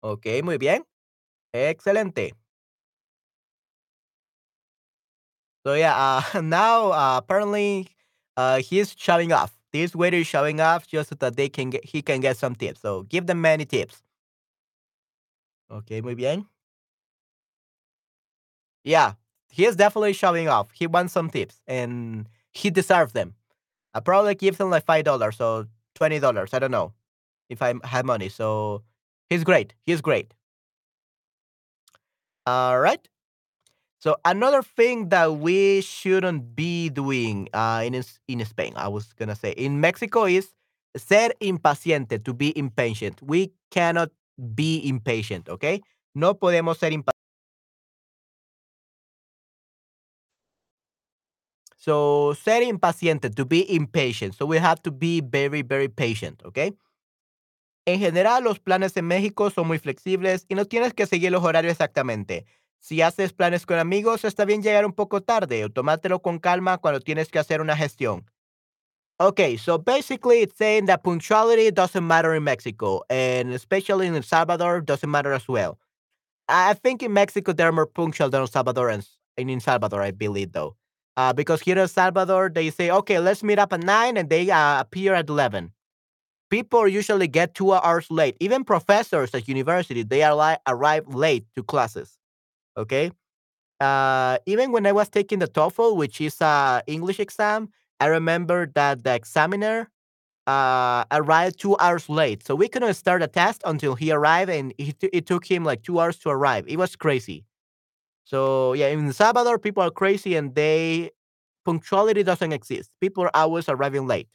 Ok, muy bien. Excelente. So yeah, uh, now uh, apparently uh, he's showing off. This waiter is showing off just so that they can get, he can get some tips. So give them many tips. Ok, muy bien. Yeah, he is definitely showing off. He wants some tips and he deserves them. I probably give him like five dollars or twenty dollars. I don't know if I have money. So he's great. He's great. All right. So another thing that we shouldn't be doing uh, in in Spain, I was gonna say in Mexico is ser impaciente, to be impatient. We cannot be impatient. Okay, no podemos ser impacientes. So ser impaciente, to be impatient. So we have to be very, very patient. Okay. En general, los planes en México son muy flexibles y no tienes que seguir los horarios exactamente. Si haces planes con amigos, está bien llegar un poco tarde o tomártelo con calma cuando tienes que hacer una gestión. Okay, so basically it's saying that punctuality doesn't matter in Mexico, and especially in El Salvador doesn't matter as well. I think in Mexico they're more punctual than El Salvadorans in El Salvador, I believe though. Uh, because here in El Salvador, they say, okay, let's meet up at nine, and they uh, appear at 11. People usually get two hours late. Even professors at university, they are arrive late to classes. Okay. Uh, even when I was taking the TOEFL, which is a English exam, I remember that the examiner uh, arrived two hours late. So we couldn't start the test until he arrived, and it, it took him like two hours to arrive. It was crazy. So yeah, in Salvador, people are crazy, and they punctuality doesn't exist. People are always arriving late.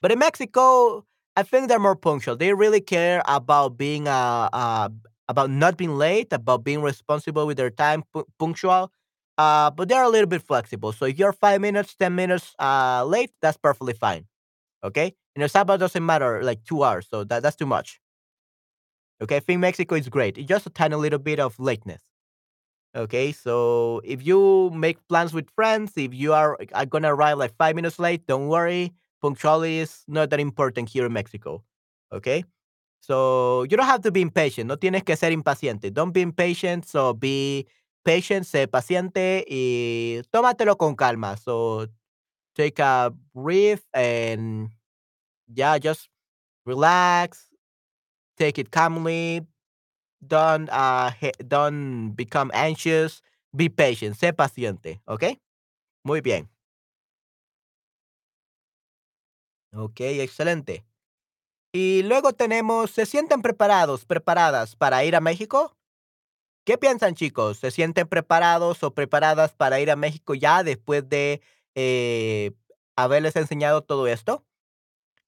But in Mexico, I think they're more punctual. They really care about being a, uh about not being late, about being responsible with their time, pu- punctual. Uh, but they're a little bit flexible. So if you're five minutes, ten minutes uh late, that's perfectly fine. Okay. In El Salvador doesn't matter like two hours, so that, that's too much. Okay, I think Mexico is great. It's just a tiny little bit of lateness. Okay, so if you make plans with friends, if you are, are gonna arrive like five minutes late, don't worry. Punctuality is not that important here in Mexico. Okay, so you don't have to be impatient. No tienes que ser impaciente. Don't be impatient. So be patient, sé paciente y tómatelo con calma. So take a breath and yeah, just relax. Take it calmly. Don't uh don't become anxious. Be patient. Sé paciente. ¿Ok? Muy bien. Ok, excelente. Y luego tenemos, ¿se sienten preparados, preparadas para ir a México? ¿Qué piensan, chicos? ¿Se sienten preparados o preparadas para ir a México ya después de eh, haberles enseñado todo esto?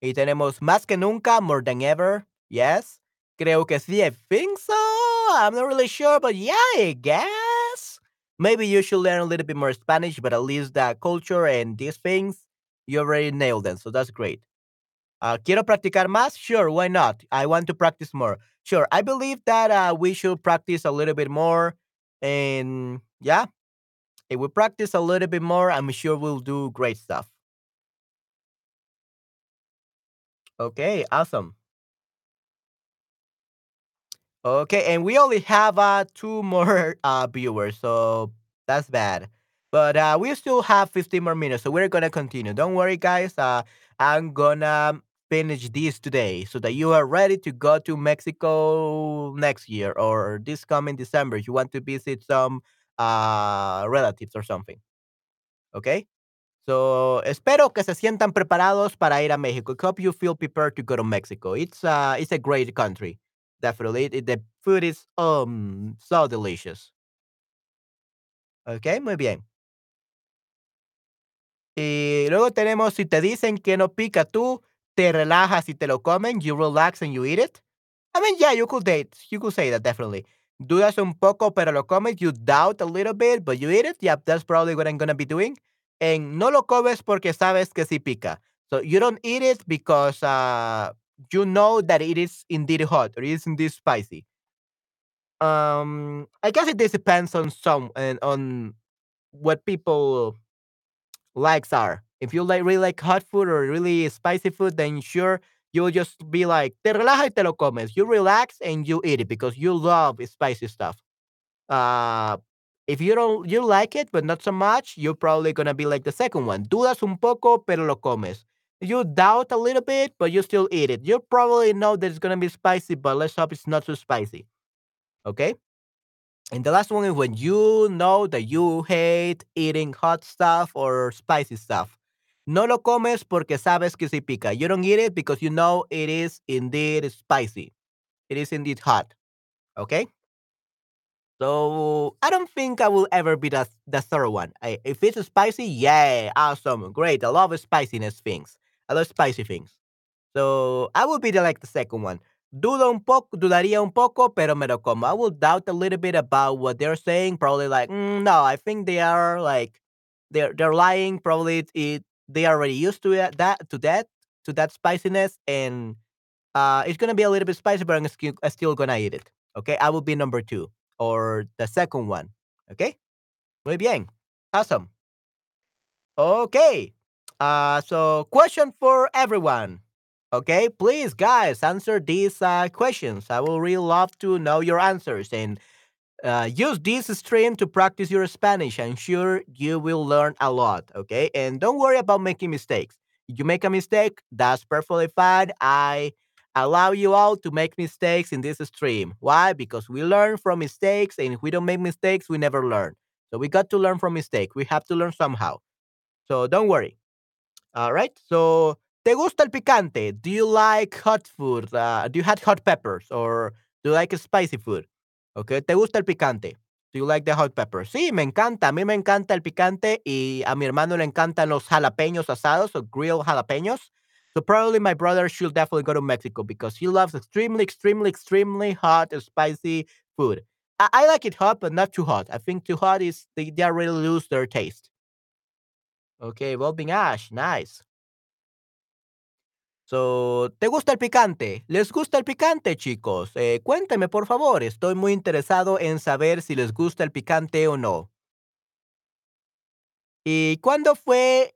Y tenemos más que nunca, more than ever. Yes. Creo que sí. I think so. I'm not really sure, but yeah, I guess. Maybe you should learn a little bit more Spanish, but at least the culture and these things, you already nailed them. So that's great. Uh, ¿Quiero practicar más? Sure, why not? I want to practice more. Sure, I believe that uh, we should practice a little bit more. And yeah, if we practice a little bit more, I'm sure we'll do great stuff. Okay, awesome. Okay, and we only have uh, two more uh, viewers, so that's bad. But uh, we still have 15 more minutes, so we're gonna continue. Don't worry, guys. Uh, I'm gonna finish this today so that you are ready to go to Mexico next year or this coming December. You want to visit some uh, relatives or something. Okay. So espero que se sientan preparados para ir a México. I hope you feel prepared to go to Mexico. It's uh it's a great country. Definitely. It- the food is um so delicious. Okay, muy bien. Y luego tenemos si te dicen que no pica tú, te relajas y te lo comen, you relax and you eat it. I mean, yeah, you could date, you could say that definitely. Dudas un poco, pero lo comes. You doubt a little bit, but you eat it. Yep, that's probably what I'm gonna be doing. And no lo comes porque sabes que sí pica. So you don't eat it because uh, you know that it is indeed hot or it is indeed spicy. Um, I guess it depends on some and on what people likes are. If you like really like hot food or really spicy food, then sure you'll just be like te relajas y te lo comes. You relax and you eat it because you love spicy stuff. Uh if you don't you like it but not so much, you're probably gonna be like the second one. Dudas un poco pero lo comes. You doubt a little bit, but you still eat it. You probably know that it's gonna be spicy, but let's hope it's not too spicy. Okay? And the last one is when you know that you hate eating hot stuff or spicy stuff. No lo comes porque sabes que se pica. You don't eat it because you know it is indeed spicy. It is indeed hot. Okay? So I don't think I will ever be the, the third one. I, if it's spicy, yeah, awesome, great. I love spiciness things. I love spicy things. So I will be the, like the second one. Dudo un poco, dudaría un poco, pero me lo como. I will doubt a little bit about what they're saying. Probably like, "Mm, no, I think they are like, they're they're lying. Probably it, it they are already used to it, that to that to that spiciness, and uh, it's gonna be a little bit spicy, but I'm still, I'm still gonna eat it. Okay, I will be number two or the second one. Okay, muy bien, awesome. Okay, uh, so question for everyone. Okay, please, guys, answer these uh, questions. I will really love to know your answers and Uh, use this stream to practice your Spanish. I'm sure you will learn a lot. Okay. And don't worry about making mistakes. If you make a mistake, that's perfectly fine. I allow you all to make mistakes in this stream. Why? Because we learn from mistakes. And if we don't make mistakes, we never learn. So we got to learn from mistakes. We have to learn somehow. So don't worry. All right. So, ¿te gusta el picante? Do you like hot food? Uh, do you have hot peppers or do you like spicy food? Okay. ¿Te gusta el picante? Do you like the hot peppers? Sí, me encanta. A mí me encanta el picante y a mi hermano le encantan los jalapeños asados o grilled jalapeños. So probably my brother should definitely go to Mexico because he loves extremely, extremely, extremely hot, spicy food. I, I like it hot, but not too hot. I think too hot is they, they really lose their taste. Okay, Bobbing Ash, nice. So, ¿te gusta el picante? ¿Les gusta el picante, chicos? Eh, cuénteme, por favor. Estoy muy interesado en saber si les gusta el picante o no. ¿Y cuándo fue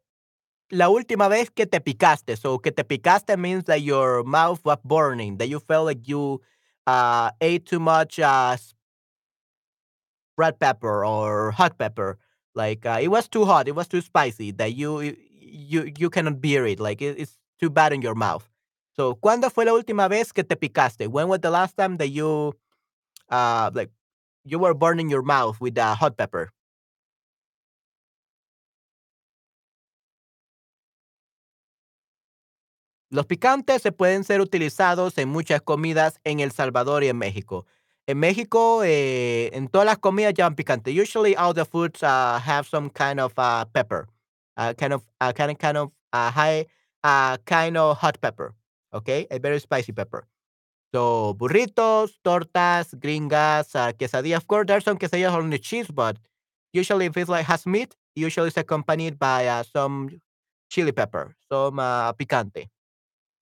la última vez que te picaste? So, que te picaste means that your mouth was burning, that you felt like you uh, ate too much uh, red pepper or hot pepper. Like uh, it was too hot, it was too spicy that you you you cannot bear it. Like it, it's too bad in your mouth. So, ¿cuándo fue la última vez que te picaste? When was the last time that you uh like you were burning your mouth with a hot pepper? Los picantes se pueden ser utilizados en muchas comidas en El Salvador y en México. En México, eh, en todas las comidas llevan picante. Usually, all the foods uh, have some kind of uh, pepper, uh, kind of, uh, kind of, kind of uh, high, uh, kind of hot pepper. Okay, a very spicy pepper. So burritos, tortas, gringas, uh. Of course, there's some quesadillas on the cheese, but usually if it's like has meat, usually it's accompanied by uh, some chili pepper, some uh, picante.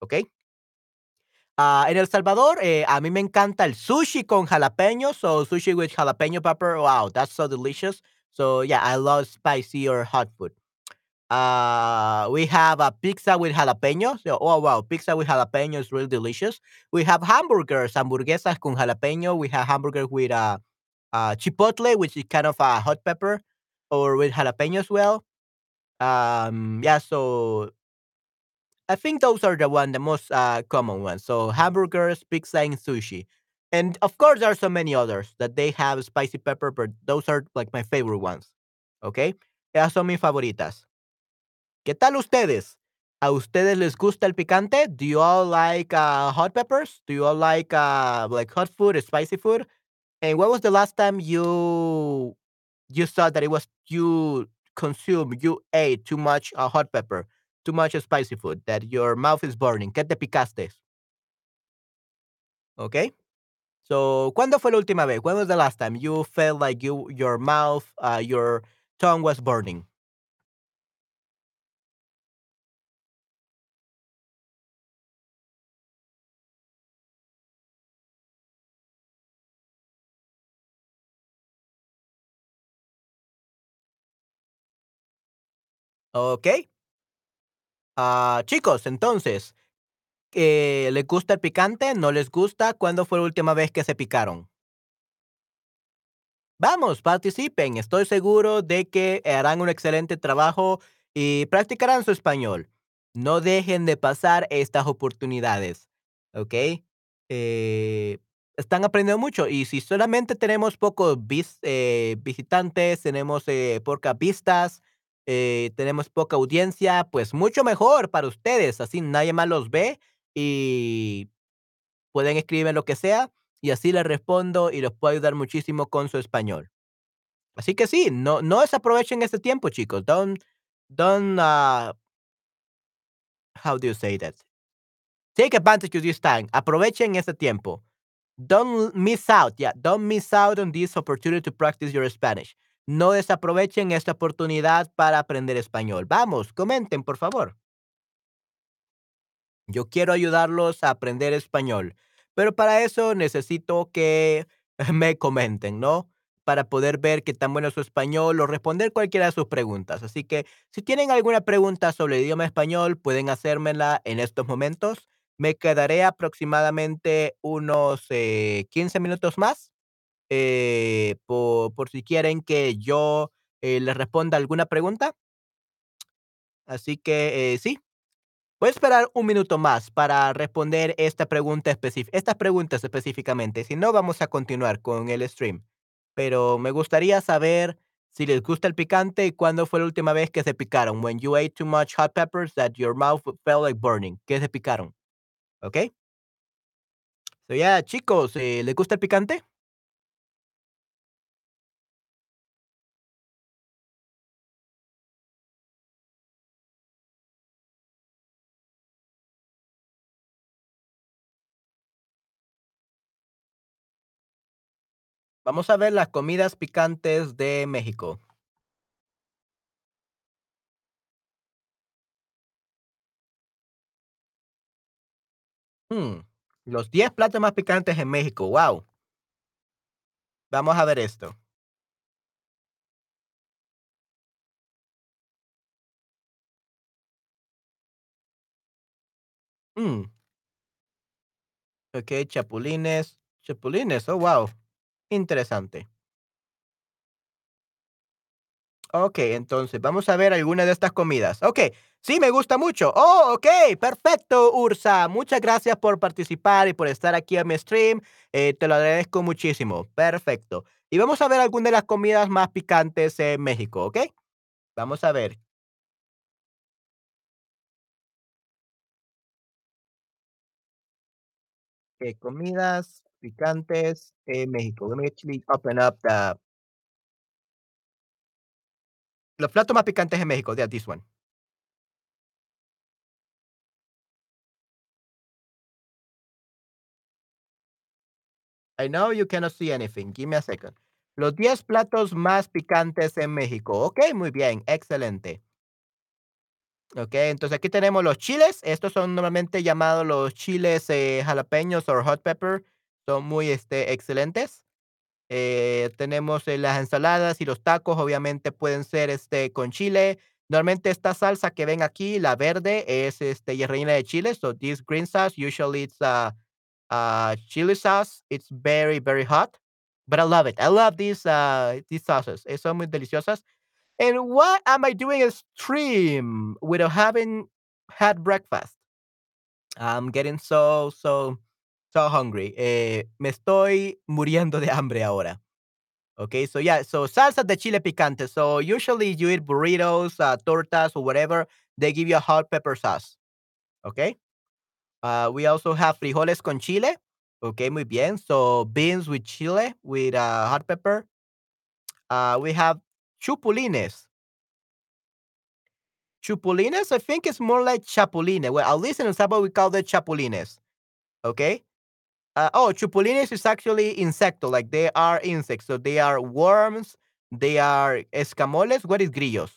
Okay. Ah, en El Salvador, eh, a mí me encanta el sushi con jalapeño. So sushi with jalapeno pepper. Wow, that's so delicious. So yeah, I love spicy or hot food. Uh, we have a pizza with jalapenos. Oh wow, pizza with jalapeno is really delicious. We have hamburgers, hamburguesas con jalapeno. We have hamburgers with uh, uh, chipotle, which is kind of a hot pepper, or with jalapeno as well. Um, yeah, so I think those are the one, the most uh, common ones. So hamburgers, pizza, and sushi. And of course, there are so many others that they have spicy pepper, but those are like my favorite ones. Okay, esas son mis favoritas. ¿Qué tal ustedes? ¿A ustedes les gusta el picante? Do you all like uh, hot peppers? Do you all like uh, like hot food, spicy food? And when was the last time you you saw that it was you consume, you ate too much uh, hot pepper? too much spicy food, that your mouth is burning. ¿Qué te picaste? Okay. So, ¿cuándo fue la última vez? When was the last time you felt like you your mouth, uh, your tongue was burning? Okay. Ah, chicos, entonces, eh, ¿les gusta el picante? ¿No les gusta? ¿Cuándo fue la última vez que se picaron? Vamos, participen. Estoy seguro de que harán un excelente trabajo y practicarán su español. No dejen de pasar estas oportunidades, ¿ok? Eh, están aprendiendo mucho y si solamente tenemos pocos eh, visitantes, tenemos pocas vistas, eh, tenemos poca audiencia, pues mucho mejor para ustedes. Así nadie más los ve y pueden escribir lo que sea y así les respondo y los puedo ayudar muchísimo con su español. Así que sí, no, no desaprovechen este tiempo, chicos. Don't, don't, uh, how do you say that? Take advantage of this time. Aprovechen este tiempo. Don't miss out. Yeah, don't miss out on this opportunity to practice your Spanish. No desaprovechen esta oportunidad para aprender español. Vamos, comenten, por favor. Yo quiero ayudarlos a aprender español, pero para eso necesito que me comenten, ¿no? Para poder ver qué tan bueno es su español o responder cualquiera de sus preguntas. Así que si tienen alguna pregunta sobre el idioma español, pueden hacérmela en estos momentos. Me quedaré aproximadamente unos eh, 15 minutos más eh, por, por si quieren que yo eh, les responda alguna pregunta. Así que eh, sí, voy a esperar un minuto más para responder esta pregunta estas preguntas específicamente. Si no, vamos a continuar con el stream. Pero me gustaría saber si les gusta el picante y cuándo fue la última vez que se picaron. When you ate too much hot peppers that your mouth felt like burning. ¿Qué se picaron? ¿Ok? So, yeah, chicos, eh, ¿les gusta el picante? Vamos a ver las comidas picantes de México. Mm, los 10 platos más picantes en México. Wow. Vamos a ver esto. Mm. Ok, chapulines. Chapulines, oh, wow. Interesante. Ok, entonces vamos a ver alguna de estas comidas. Ok, sí, me gusta mucho. Oh, ok, perfecto, Ursa. Muchas gracias por participar y por estar aquí en mi stream. Eh, te lo agradezco muchísimo. Perfecto. Y vamos a ver algunas de las comidas más picantes en México, ¿ok? Vamos a ver. Eh, comidas picantes en México. Let me actually open up the los platos más picantes en México. Yeah, this one. I know you cannot see anything. Give me a second. Los 10 platos más picantes en México. Ok, muy bien, excelente. Ok, entonces aquí tenemos los chiles. Estos son normalmente llamados los chiles eh, jalapeños o hot pepper. Son muy este, excelentes. Eh, tenemos eh, las ensaladas y los tacos, obviamente pueden ser este, con chile. Normalmente esta salsa que ven aquí, la verde, es este, y de chile. So this green sauce, usually it's uh, uh, chili sauce. It's very, very hot. But I love it. I love these, uh, these sauces. Eh, son muy deliciosas. And why am I doing a stream without having had breakfast? I'm getting so, so, so hungry. Eh, me estoy muriendo de hambre ahora. Okay, so yeah, so salsa de chile picante. So usually you eat burritos, uh, tortas, or whatever. They give you a hot pepper sauce. Okay. Uh, we also have frijoles con chile. Okay, muy bien. So beans with chile with uh, hot pepper. Uh, we have chupulines. Chupulines, I think it's more like chapulines. Well, at least in El Salvador we call them chapulines. Okay. Uh, oh, chupulines is actually insecto, like they are insects. So they are worms. They are escamoles. What is grillos?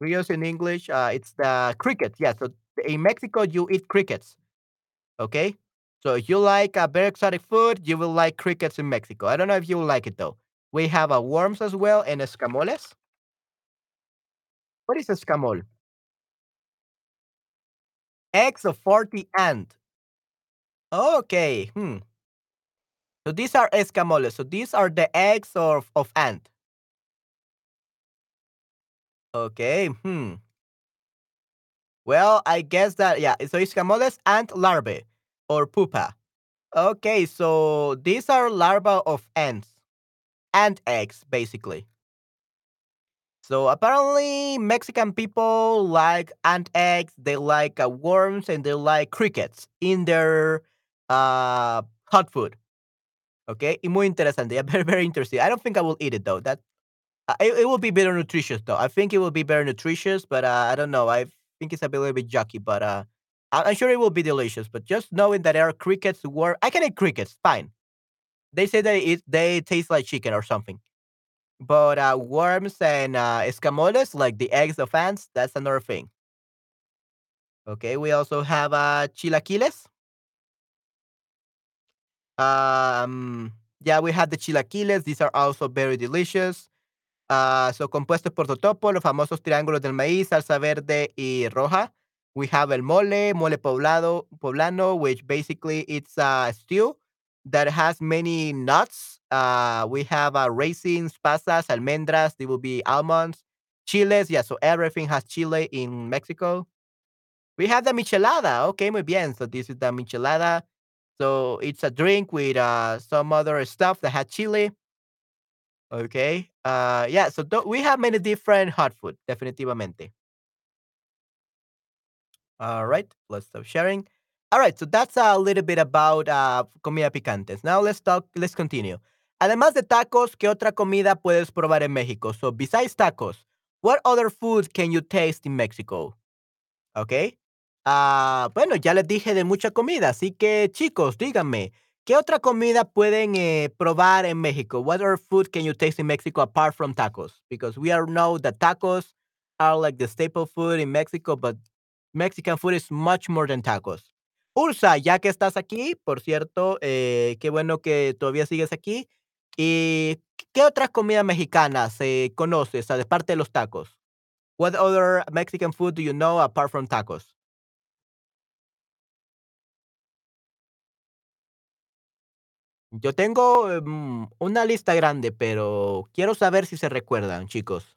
Grillos in English, uh, it's the crickets. Yeah. So in Mexico, you eat crickets. Okay. So if you like a very exotic food, you will like crickets in Mexico. I don't know if you will like it though. We have uh, worms as well and escamoles. What is escamol? Eggs of 40 ant. Okay. Hmm. So these are escamoles. So these are the eggs of, of ant. Okay. Hmm. Well, I guess that, yeah. So escamoles, ant larvae or pupa. Okay. So these are larvae of ants. Ant eggs, basically. So apparently, Mexican people like ant eggs, they like uh, worms, and they like crickets in their uh, hot food. Okay, muy interesante. Yeah, very very interesting. I don't think I will eat it though. That uh, it, it will be better nutritious though. I think it will be very nutritious, but uh, I don't know. I think it's a little bit yucky, but uh, I'm sure it will be delicious. But just knowing that there are crickets, worm, I can eat crickets. Fine. They say that it they taste like chicken or something. But uh, worms and uh, escamoles, like the eggs of ants, that's another thing. Okay, we also have uh, chilaquiles. Um, yeah, we have the chilaquiles. These are also very delicious. Uh, so compuestos por totopo, los famosos triángulos del maíz, salsa verde y roja. We have el mole, mole poblado, poblano, which basically it's a stew that has many nuts. Uh, we have uh, raisins, pasas, almendras. They will be almonds, chiles. Yeah, so everything has chile in Mexico. We have the michelada. Okay, muy bien. So this is the michelada. So it's a drink with uh, some other stuff that had chili. Okay. Uh, yeah. So th- we have many different hot food. Definitivamente. All right. Let's stop sharing. All right. So that's a little bit about uh, comida picantes. Now let's talk. Let's continue. Además de tacos, ¿qué otra comida puedes probar en México? So besides tacos, what other food can you taste in Mexico? Okay. Ah, bueno, ya les dije de mucha comida, así que chicos, díganme, ¿qué otra comida pueden eh, probar en México? What other food can you taste in Mexico apart from tacos? Because we all know that tacos are like the staple food in Mexico, but Mexican food is much more than tacos. Ursa, ya que estás aquí, por cierto, eh, qué bueno que todavía sigues aquí. ¿Y qué otras comidas mexicanas eh, conoces, aparte de los tacos? What other Mexican food do you know apart from tacos? Yo tengo, em, una lista grande, pero quiero saber si se recuerdan, chicos.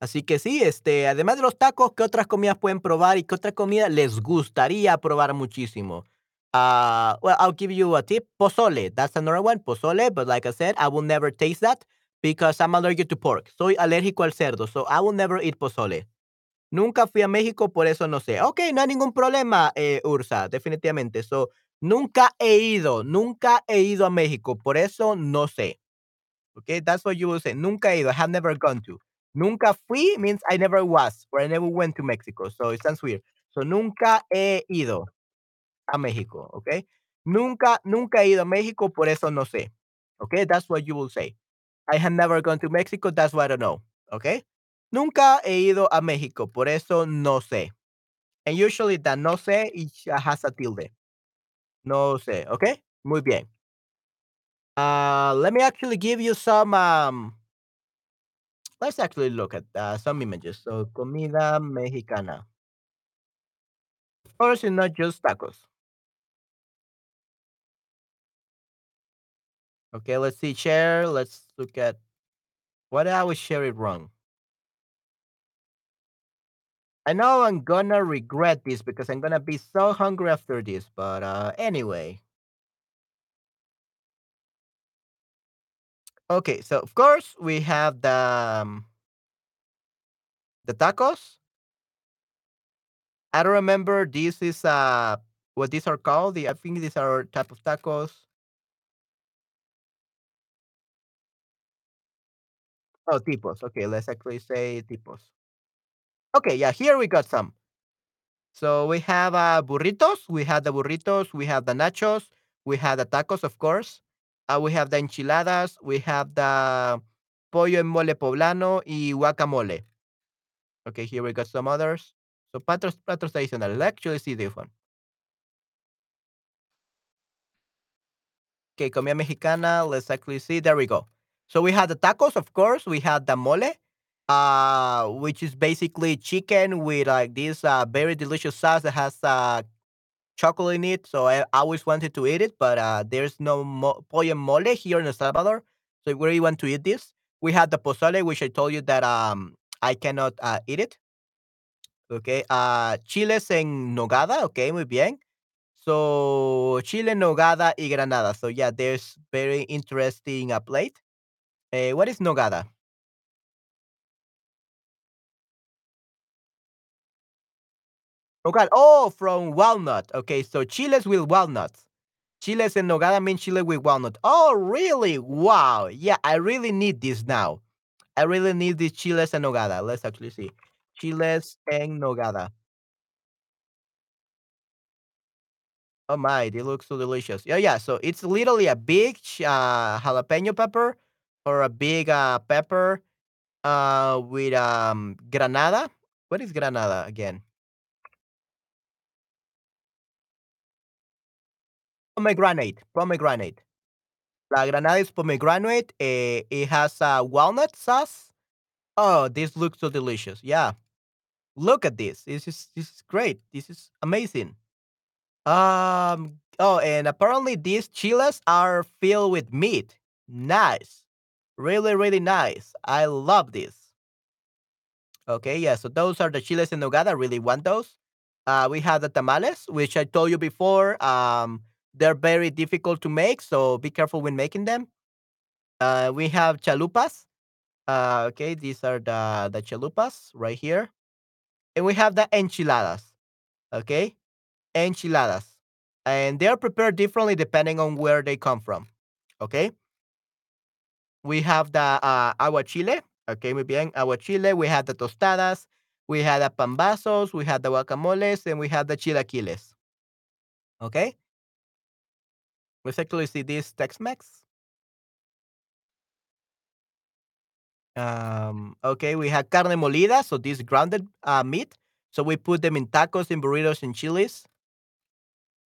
Así que sí, este, además de los tacos, ¿qué otras comidas pueden probar y qué otra comida les gustaría probar muchísimo? Uh, well, I'll give you a tip. Pozole, that's another one. Pozole, but like I said, I will never taste that because I'm allergic to pork. Soy alérgico al cerdo, so I will never eat pozole. Nunca fui a México, por eso no sé. Ok, no hay ningún problema, eh, Ursa, definitivamente. So, nunca he ido, nunca he ido a México, por eso no sé. Okay, that's what you will say. Nunca he ido. I have never gone to. Nunca fui means I never was, or I never went to Mexico. So it sounds weird. So nunca he ido a México. Okay. Nunca, nunca he ido a México, por eso no sé. Okay, that's what you will say. I have never gone to Mexico, that's why I don't know. Okay. Nunca he ido a México, por eso no sé. And usually that no sé it has a tilde. No sé. Okay. Muy bien. Uh, let me actually give you some um Let's actually look at uh, some images. So, comida mexicana. Of course, it's not just tacos. Okay, let's see. Share. Let's look at what I was share it wrong. I know I'm gonna regret this because I'm gonna be so hungry after this. But uh, anyway. Okay, so of course we have the um, the tacos. I don't remember. This is uh what these are called. The, I think these are type of tacos. Oh, tipos. Okay, let's actually say tipos. Okay, yeah, here we got some. So we have uh, burritos. We have the burritos. We have the nachos. We have the tacos, of course. Uh, we have the enchiladas. We have the pollo en mole poblano y guacamole. Okay, here we got some others. So platos tradicionales. Let's actually see this one. Okay, comida mexicana. Let's actually see. There we go. So we had the tacos, of course. We had the mole, uh, which is basically chicken with like this uh, very delicious sauce that has uh, chocolate in it. So I always wanted to eat it, but uh, there's no mo- pollo mole here in El Salvador. So we really want to eat this. We had the pozole, which I told you that um I cannot uh, eat it. Okay. Uh, chiles en nogada. Okay, muy bien. So chile, nogada, y granada. So yeah, there's very interesting uh, plate. Uh, what is nogada? Oh, from walnut. Okay, so chiles with walnuts. Chiles en nogada means chile with walnut. Oh, really? Wow. Yeah, I really need this now. I really need this chiles en nogada. Let's actually see. Chiles en nogada. Oh my, they look so delicious. Yeah, yeah. So it's literally a big uh, jalapeno pepper or a big uh, pepper uh, with um, granada. What is granada again? Pomegranate. Pomegranate. La granada is pomegranate. eh, it has uh, walnut sauce. Oh, this looks so delicious. Yeah. Look at this. This is this is great. This is amazing. Um. Oh, and apparently these chiles are filled with meat. Nice. Really, really nice. I love this. Okay, yeah. So those are the chiles en nogada. I really want those. Uh, we have the tamales, which I told you before. Um, they're very difficult to make, so be careful when making them. Uh, we have chalupas. Uh, okay, these are the the chalupas right here, and we have the enchiladas. Okay, enchiladas, and they are prepared differently depending on where they come from. Okay, we have the uh, aguachile. Okay, muy bien, aguachile. We have the tostadas. We have the pambazos. We have the guacamoles, and we have the chilaquiles. Okay, let's actually see this Tex-Mex. Um, okay, we have carne molida, so this grounded uh, meat. So we put them in tacos, in burritos, in chilies.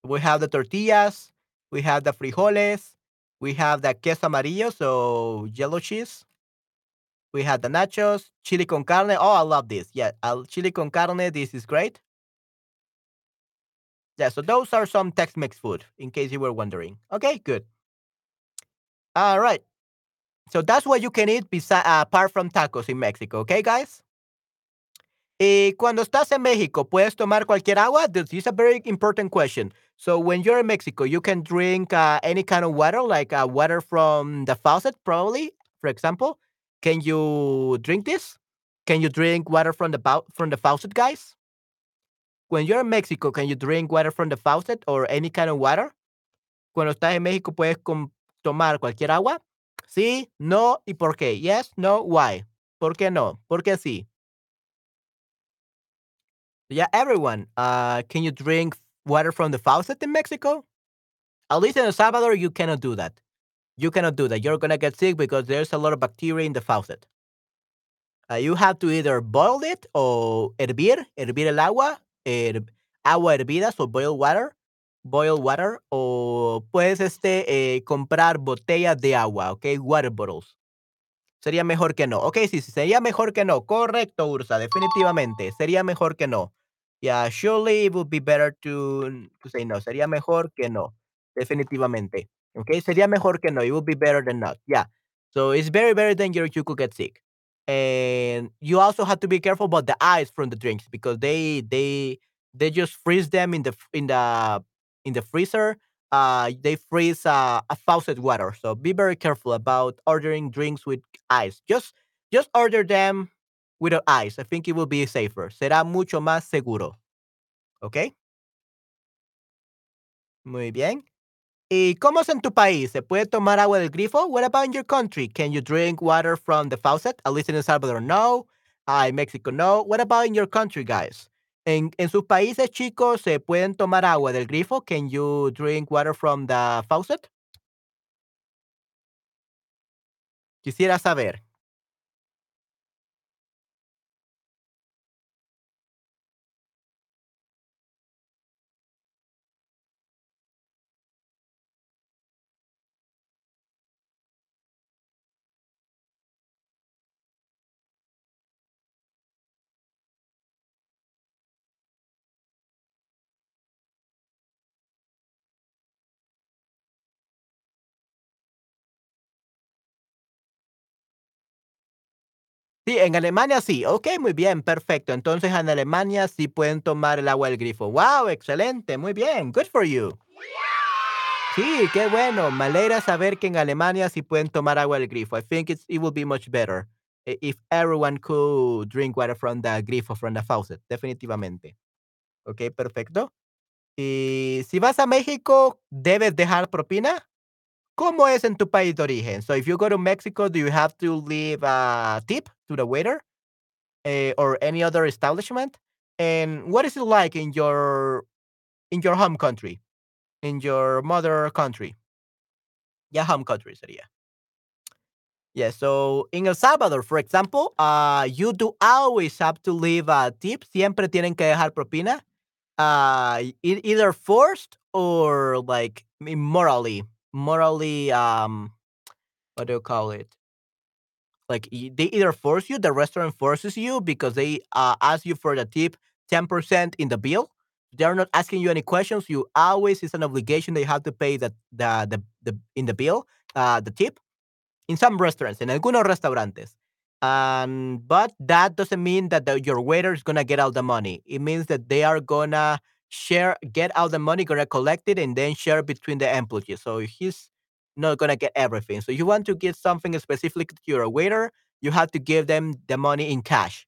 We have the tortillas. We have the frijoles. We have the queso amarillo, so yellow cheese. We have the nachos, chili con carne. Oh, I love this. Yeah, uh, chili con carne. This is great. Yeah, so those are some Tex-Mex food, in case you were wondering. Okay, good. All right. So that's what you can eat besi- uh, apart from tacos in Mexico. Okay, guys. Y cuando estás en México, ¿puedes tomar cualquier agua? This is a very important question. So when you're in Mexico, you can drink uh, any kind of water, like uh, water from the faucet, probably, for example. Can you drink this? Can you drink water from the from the faucet, guys? When you're in Mexico, can you drink water from the faucet or any kind of water? Cuando estás en México, puedes tomar cualquier agua. Sí, no y por qué. Yes, no, why. ¿Por qué no? ¿Por qué sí? Yeah, everyone. Uh, can you drink water from the faucet in Mexico? At least in El Salvador, you cannot do that. You cannot do that. You're gonna get sick because there's a lot of bacteria in the faucet. Uh, you have to either boil it or hervir, hervir el agua, agua hervida, so boil water, boil water, o puedes este, eh, comprar botellas de agua, ¿ok? Water bottles. Sería mejor que no. Ok, sí, sí, sería mejor que no. Correcto, Ursa, definitivamente. Sería mejor que no. Yeah, surely it would be better to, to say no. Sería mejor que no. Definitivamente. Okay, sería mejor que no. It would be better than not. Yeah. So it's very, very dangerous. You could get sick. And you also have to be careful about the ice from the drinks because they they they just freeze them in the in the in the freezer. Uh, they freeze uh, a faucet water. So be very careful about ordering drinks with ice. Just just order them without ice. I think it will be safer. Será mucho más seguro. ¿Ok? Muy bien. ¿Y cómo es en tu país? ¿Se puede tomar agua del grifo? What about in your country? Can you drink water from the faucet? At least in El Salvador, no. Ah, en México, no. What about in your country, guys? En, en sus países, chicos, ¿se pueden tomar agua del grifo? Can you drink water from the faucet? Quisiera saber. Sí, en Alemania sí. Ok, muy bien, perfecto. Entonces en Alemania sí pueden tomar el agua del grifo. Wow, excelente, muy bien. Good for you. Sí, qué bueno. Me alegra saber que en Alemania sí pueden tomar agua del grifo. I think it's, it would be much better i- if everyone could drink water from the grifo, from the faucet. Definitivamente. Ok, perfecto. Y si vas a México, ¿debes dejar propina? ¿Cómo es en tu país de origen? So if you go to Mexico, do you have to leave a tip to the waiter eh, or any other establishment? And what is it like in your in your home country, in your mother country? Yeah, home country sería. Yeah, so in El Salvador, for example, uh, you do always have to leave a tip. Siempre tienen que dejar propina. Uh, either forced or like morally, morally, um, what do you call it? like they either force you the restaurant forces you because they uh, ask you for the tip 10% in the bill They're not asking you any questions. You always it's an obligation you have to pay the the the, the in the bill, uh, the tip in some restaurants, in algunos restaurantes. And but that doesn't mean that the, your waiter is gonna get all the money. It means that they are gonna share, get all the money, gonna collect it, and then share between the employees. So he's not gonna get everything. So you want to give something specific to your waiter, you have to give them the money in cash.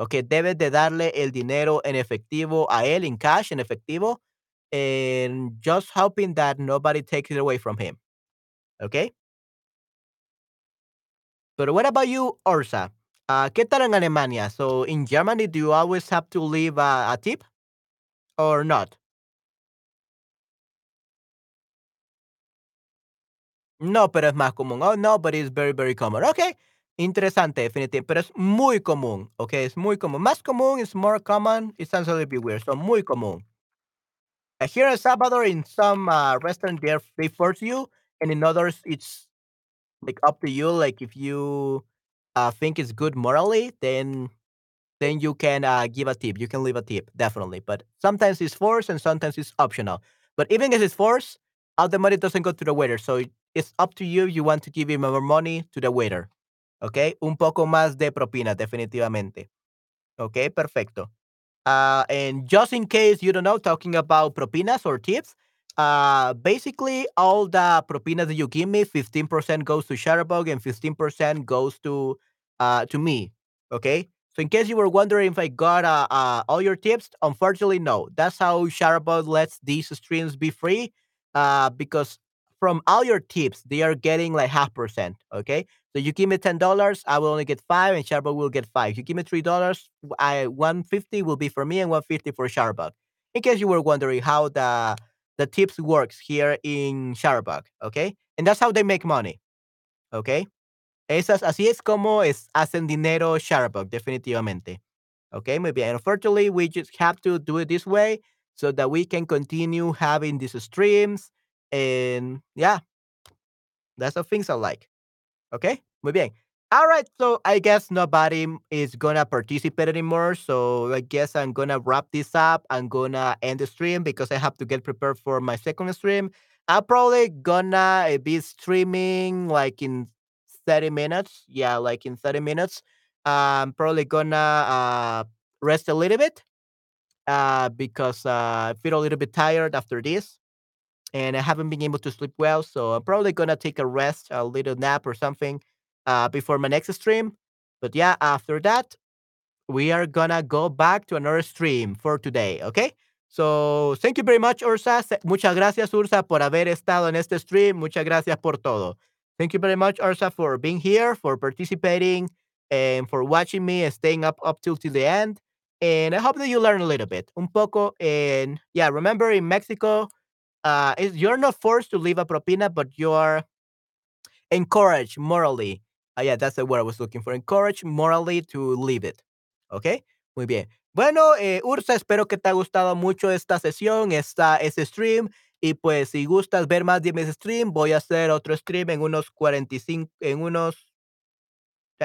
Okay, debes de darle el dinero en efectivo a él, in cash, en efectivo, and just hoping that nobody takes it away from him. Okay. But what about you, Ursa? Uh, ¿Qué tal en Alemania? So in Germany, do you always have to leave a tip or not? No, pero es más común. Oh, no, but it's very, very common. Okay. Interesante, definitivamente. Pero es muy común. Okay, es muy común. Más común is more common. It sounds a little bit weird. So muy común. Uh, here in Salvador, in some uh, restaurants, they they force you, and in others, it's like up to you. Like if you uh, think it's good morally, then then you can uh, give a tip. You can leave a tip, definitely. But sometimes it's forced and sometimes it's optional. But even if it's forced, all the money doesn't go to the waiter. So it's up to you. You want to give him more money to the waiter. Okay, un poco más de propina, definitivamente. Okay, perfecto. Uh, and just in case you don't know, talking about propinas or tips, uh, basically all the propinas that you give me, 15% goes to Chatterbug and 15% goes to uh, to me. Okay. So in case you were wondering if I got uh, uh, all your tips, unfortunately, no. That's how Chatterbug lets these streams be free. Uh, because from all your tips, they are getting like half percent. Okay. So you give me ten dollars, I will only get five, and Chatterbug will get five. You give me three dollars, I one fifty will be for me and one fifty for Chatterbug. In case you were wondering how the the tips works here in Chatterbug, okay? And that's how they make money, okay? Esas, así es como es, hacen dinero Chatterbug, definitivamente. Okay, muy bien. Unfortunately, we just have to do it this way so that we can continue having these streams. And yeah, that's how things are like. Okay, muy bien. All right, so I guess nobody is gonna participate anymore. So I guess I'm gonna wrap this up. I'm gonna end the stream because I have to get prepared for my second stream. I'm probably gonna be streaming like in 30 minutes. Yeah, like in 30 minutes. I'm probably gonna uh, rest a little bit uh, because uh, I feel a little bit tired after this and I haven't been able to sleep well. So I'm probably gonna take a rest, a little nap or something uh, before my next stream. But yeah, after that, we are gonna go back to another stream for today, okay? So thank you very much, Ursa. Muchas gracias, Ursa, por haber estado en este stream. Muchas gracias por todo. Thank you very much, Ursa, for being here, for participating, and for watching me and staying up up till, till the end. And I hope that you learn a little bit, un poco. And yeah, remember in Mexico, uh, you're not forced to leave a propina, but you're encouraged morally. Ah, yeah, that's the word I was looking for. Encouraged morally to leave it. Okay, Muy bien. Bueno, eh, Ursa, espero que te haya gustado mucho esta sesión, esta, este stream. Y pues, si gustas ver más de mis stream, voy a hacer otro stream en unos 45, en unos,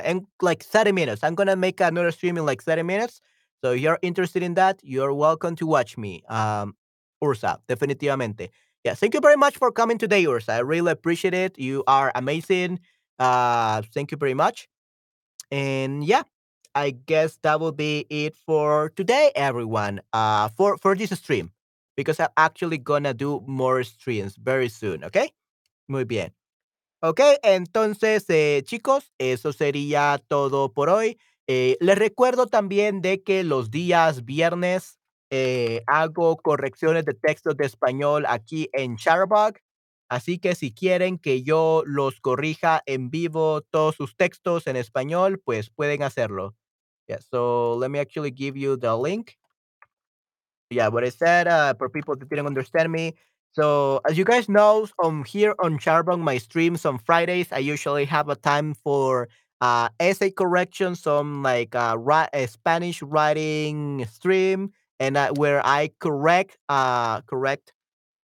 in like 30 minutes. I'm gonna make another stream in like 30 minutes. So if you're interested in that, you're welcome to watch me. Um, Ursa, definitivamente. Yeah, thank you very much for coming today, Ursa. I really appreciate it. You are amazing. Uh, thank you very much. And yeah, I guess that will be it for today, everyone. Uh, for for this stream, because I'm actually gonna do more streams very soon. Okay, muy bien. Ok, entonces, eh, chicos, eso sería todo por hoy. Eh, les recuerdo también de que los días viernes eh, hago correcciones de textos de español aquí en Shutterbug. Así que si quieren que yo los corrija en vivo todos sus textos en español, pues pueden hacerlo. Yeah, so let me actually give you the link. Yeah, what I said uh, for people that didn't understand me. So as you guys know, um, here on Charbon, my streams on Fridays, I usually have a time for uh essay correction, some like uh, ri- a Spanish writing stream, and uh, where I correct uh correct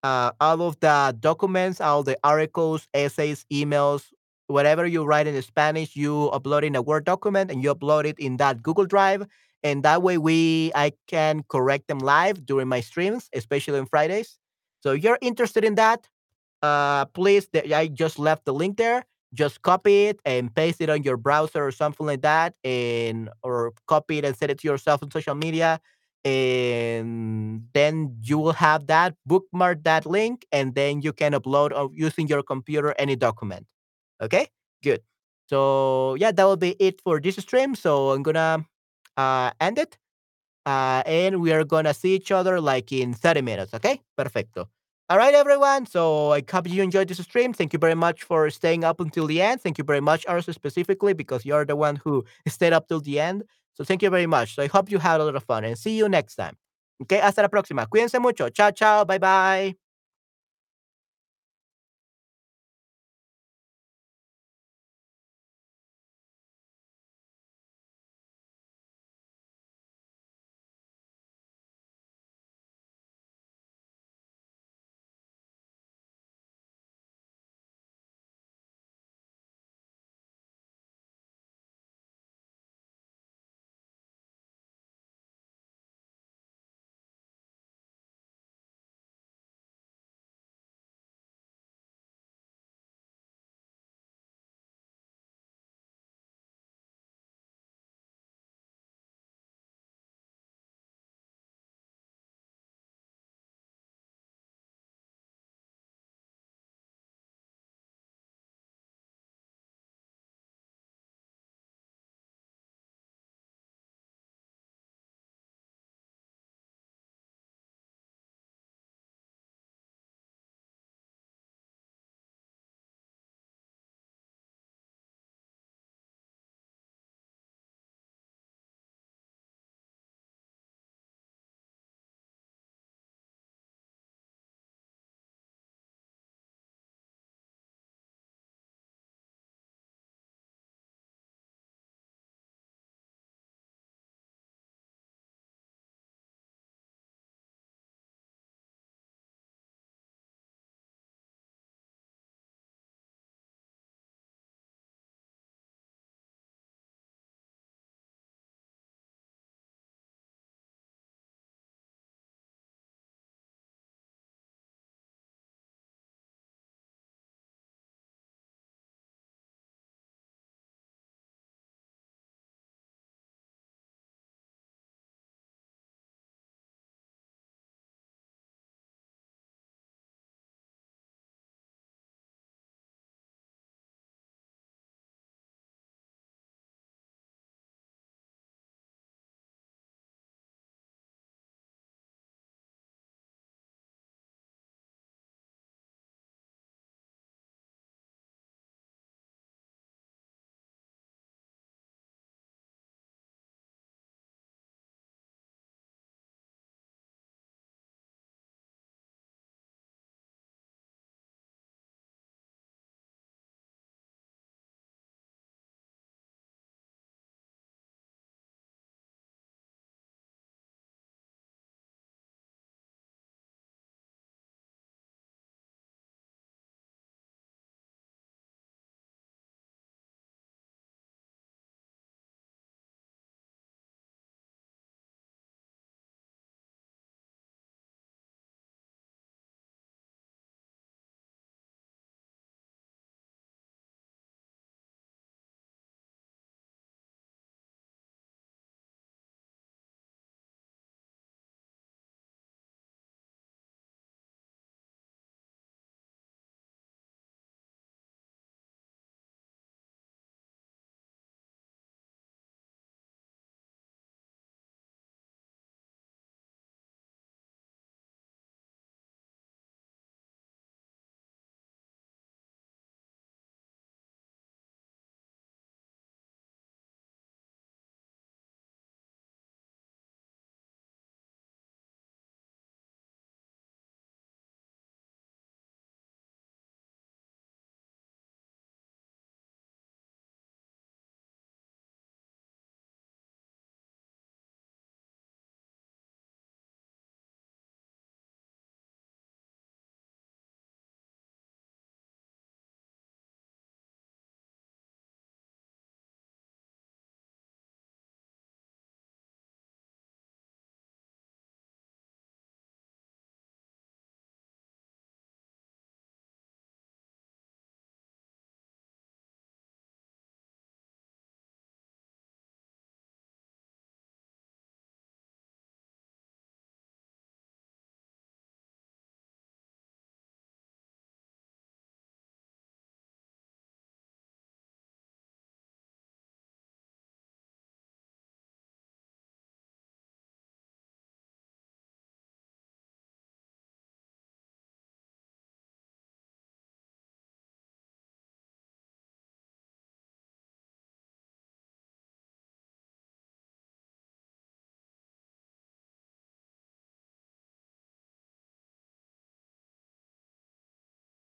uh, all of the documents, all the articles, essays, emails, whatever you write in Spanish, you upload in a Word document and you upload it in that Google Drive. And that way we I can correct them live during my streams, especially on Fridays. So if you're interested in that, uh, please, I just left the link there. Just copy it and paste it on your browser or something like that, and or copy it and send it to yourself on social media, and then you will have that bookmark that link, and then you can upload or using your computer any document. Okay, good. So yeah, that will be it for this stream. So I'm gonna uh, end it, uh, and we are gonna see each other like in 30 minutes. Okay, perfecto. All right, everyone. So I hope you enjoyed this stream. Thank you very much for staying up until the end. Thank you very much, Arthur, specifically because you're the one who stayed up till the end. So thank you very much. So I hope you had a lot of fun and see you next time. Okay, hasta la próxima. Cuídense mucho. Chao, chao. Bye, bye.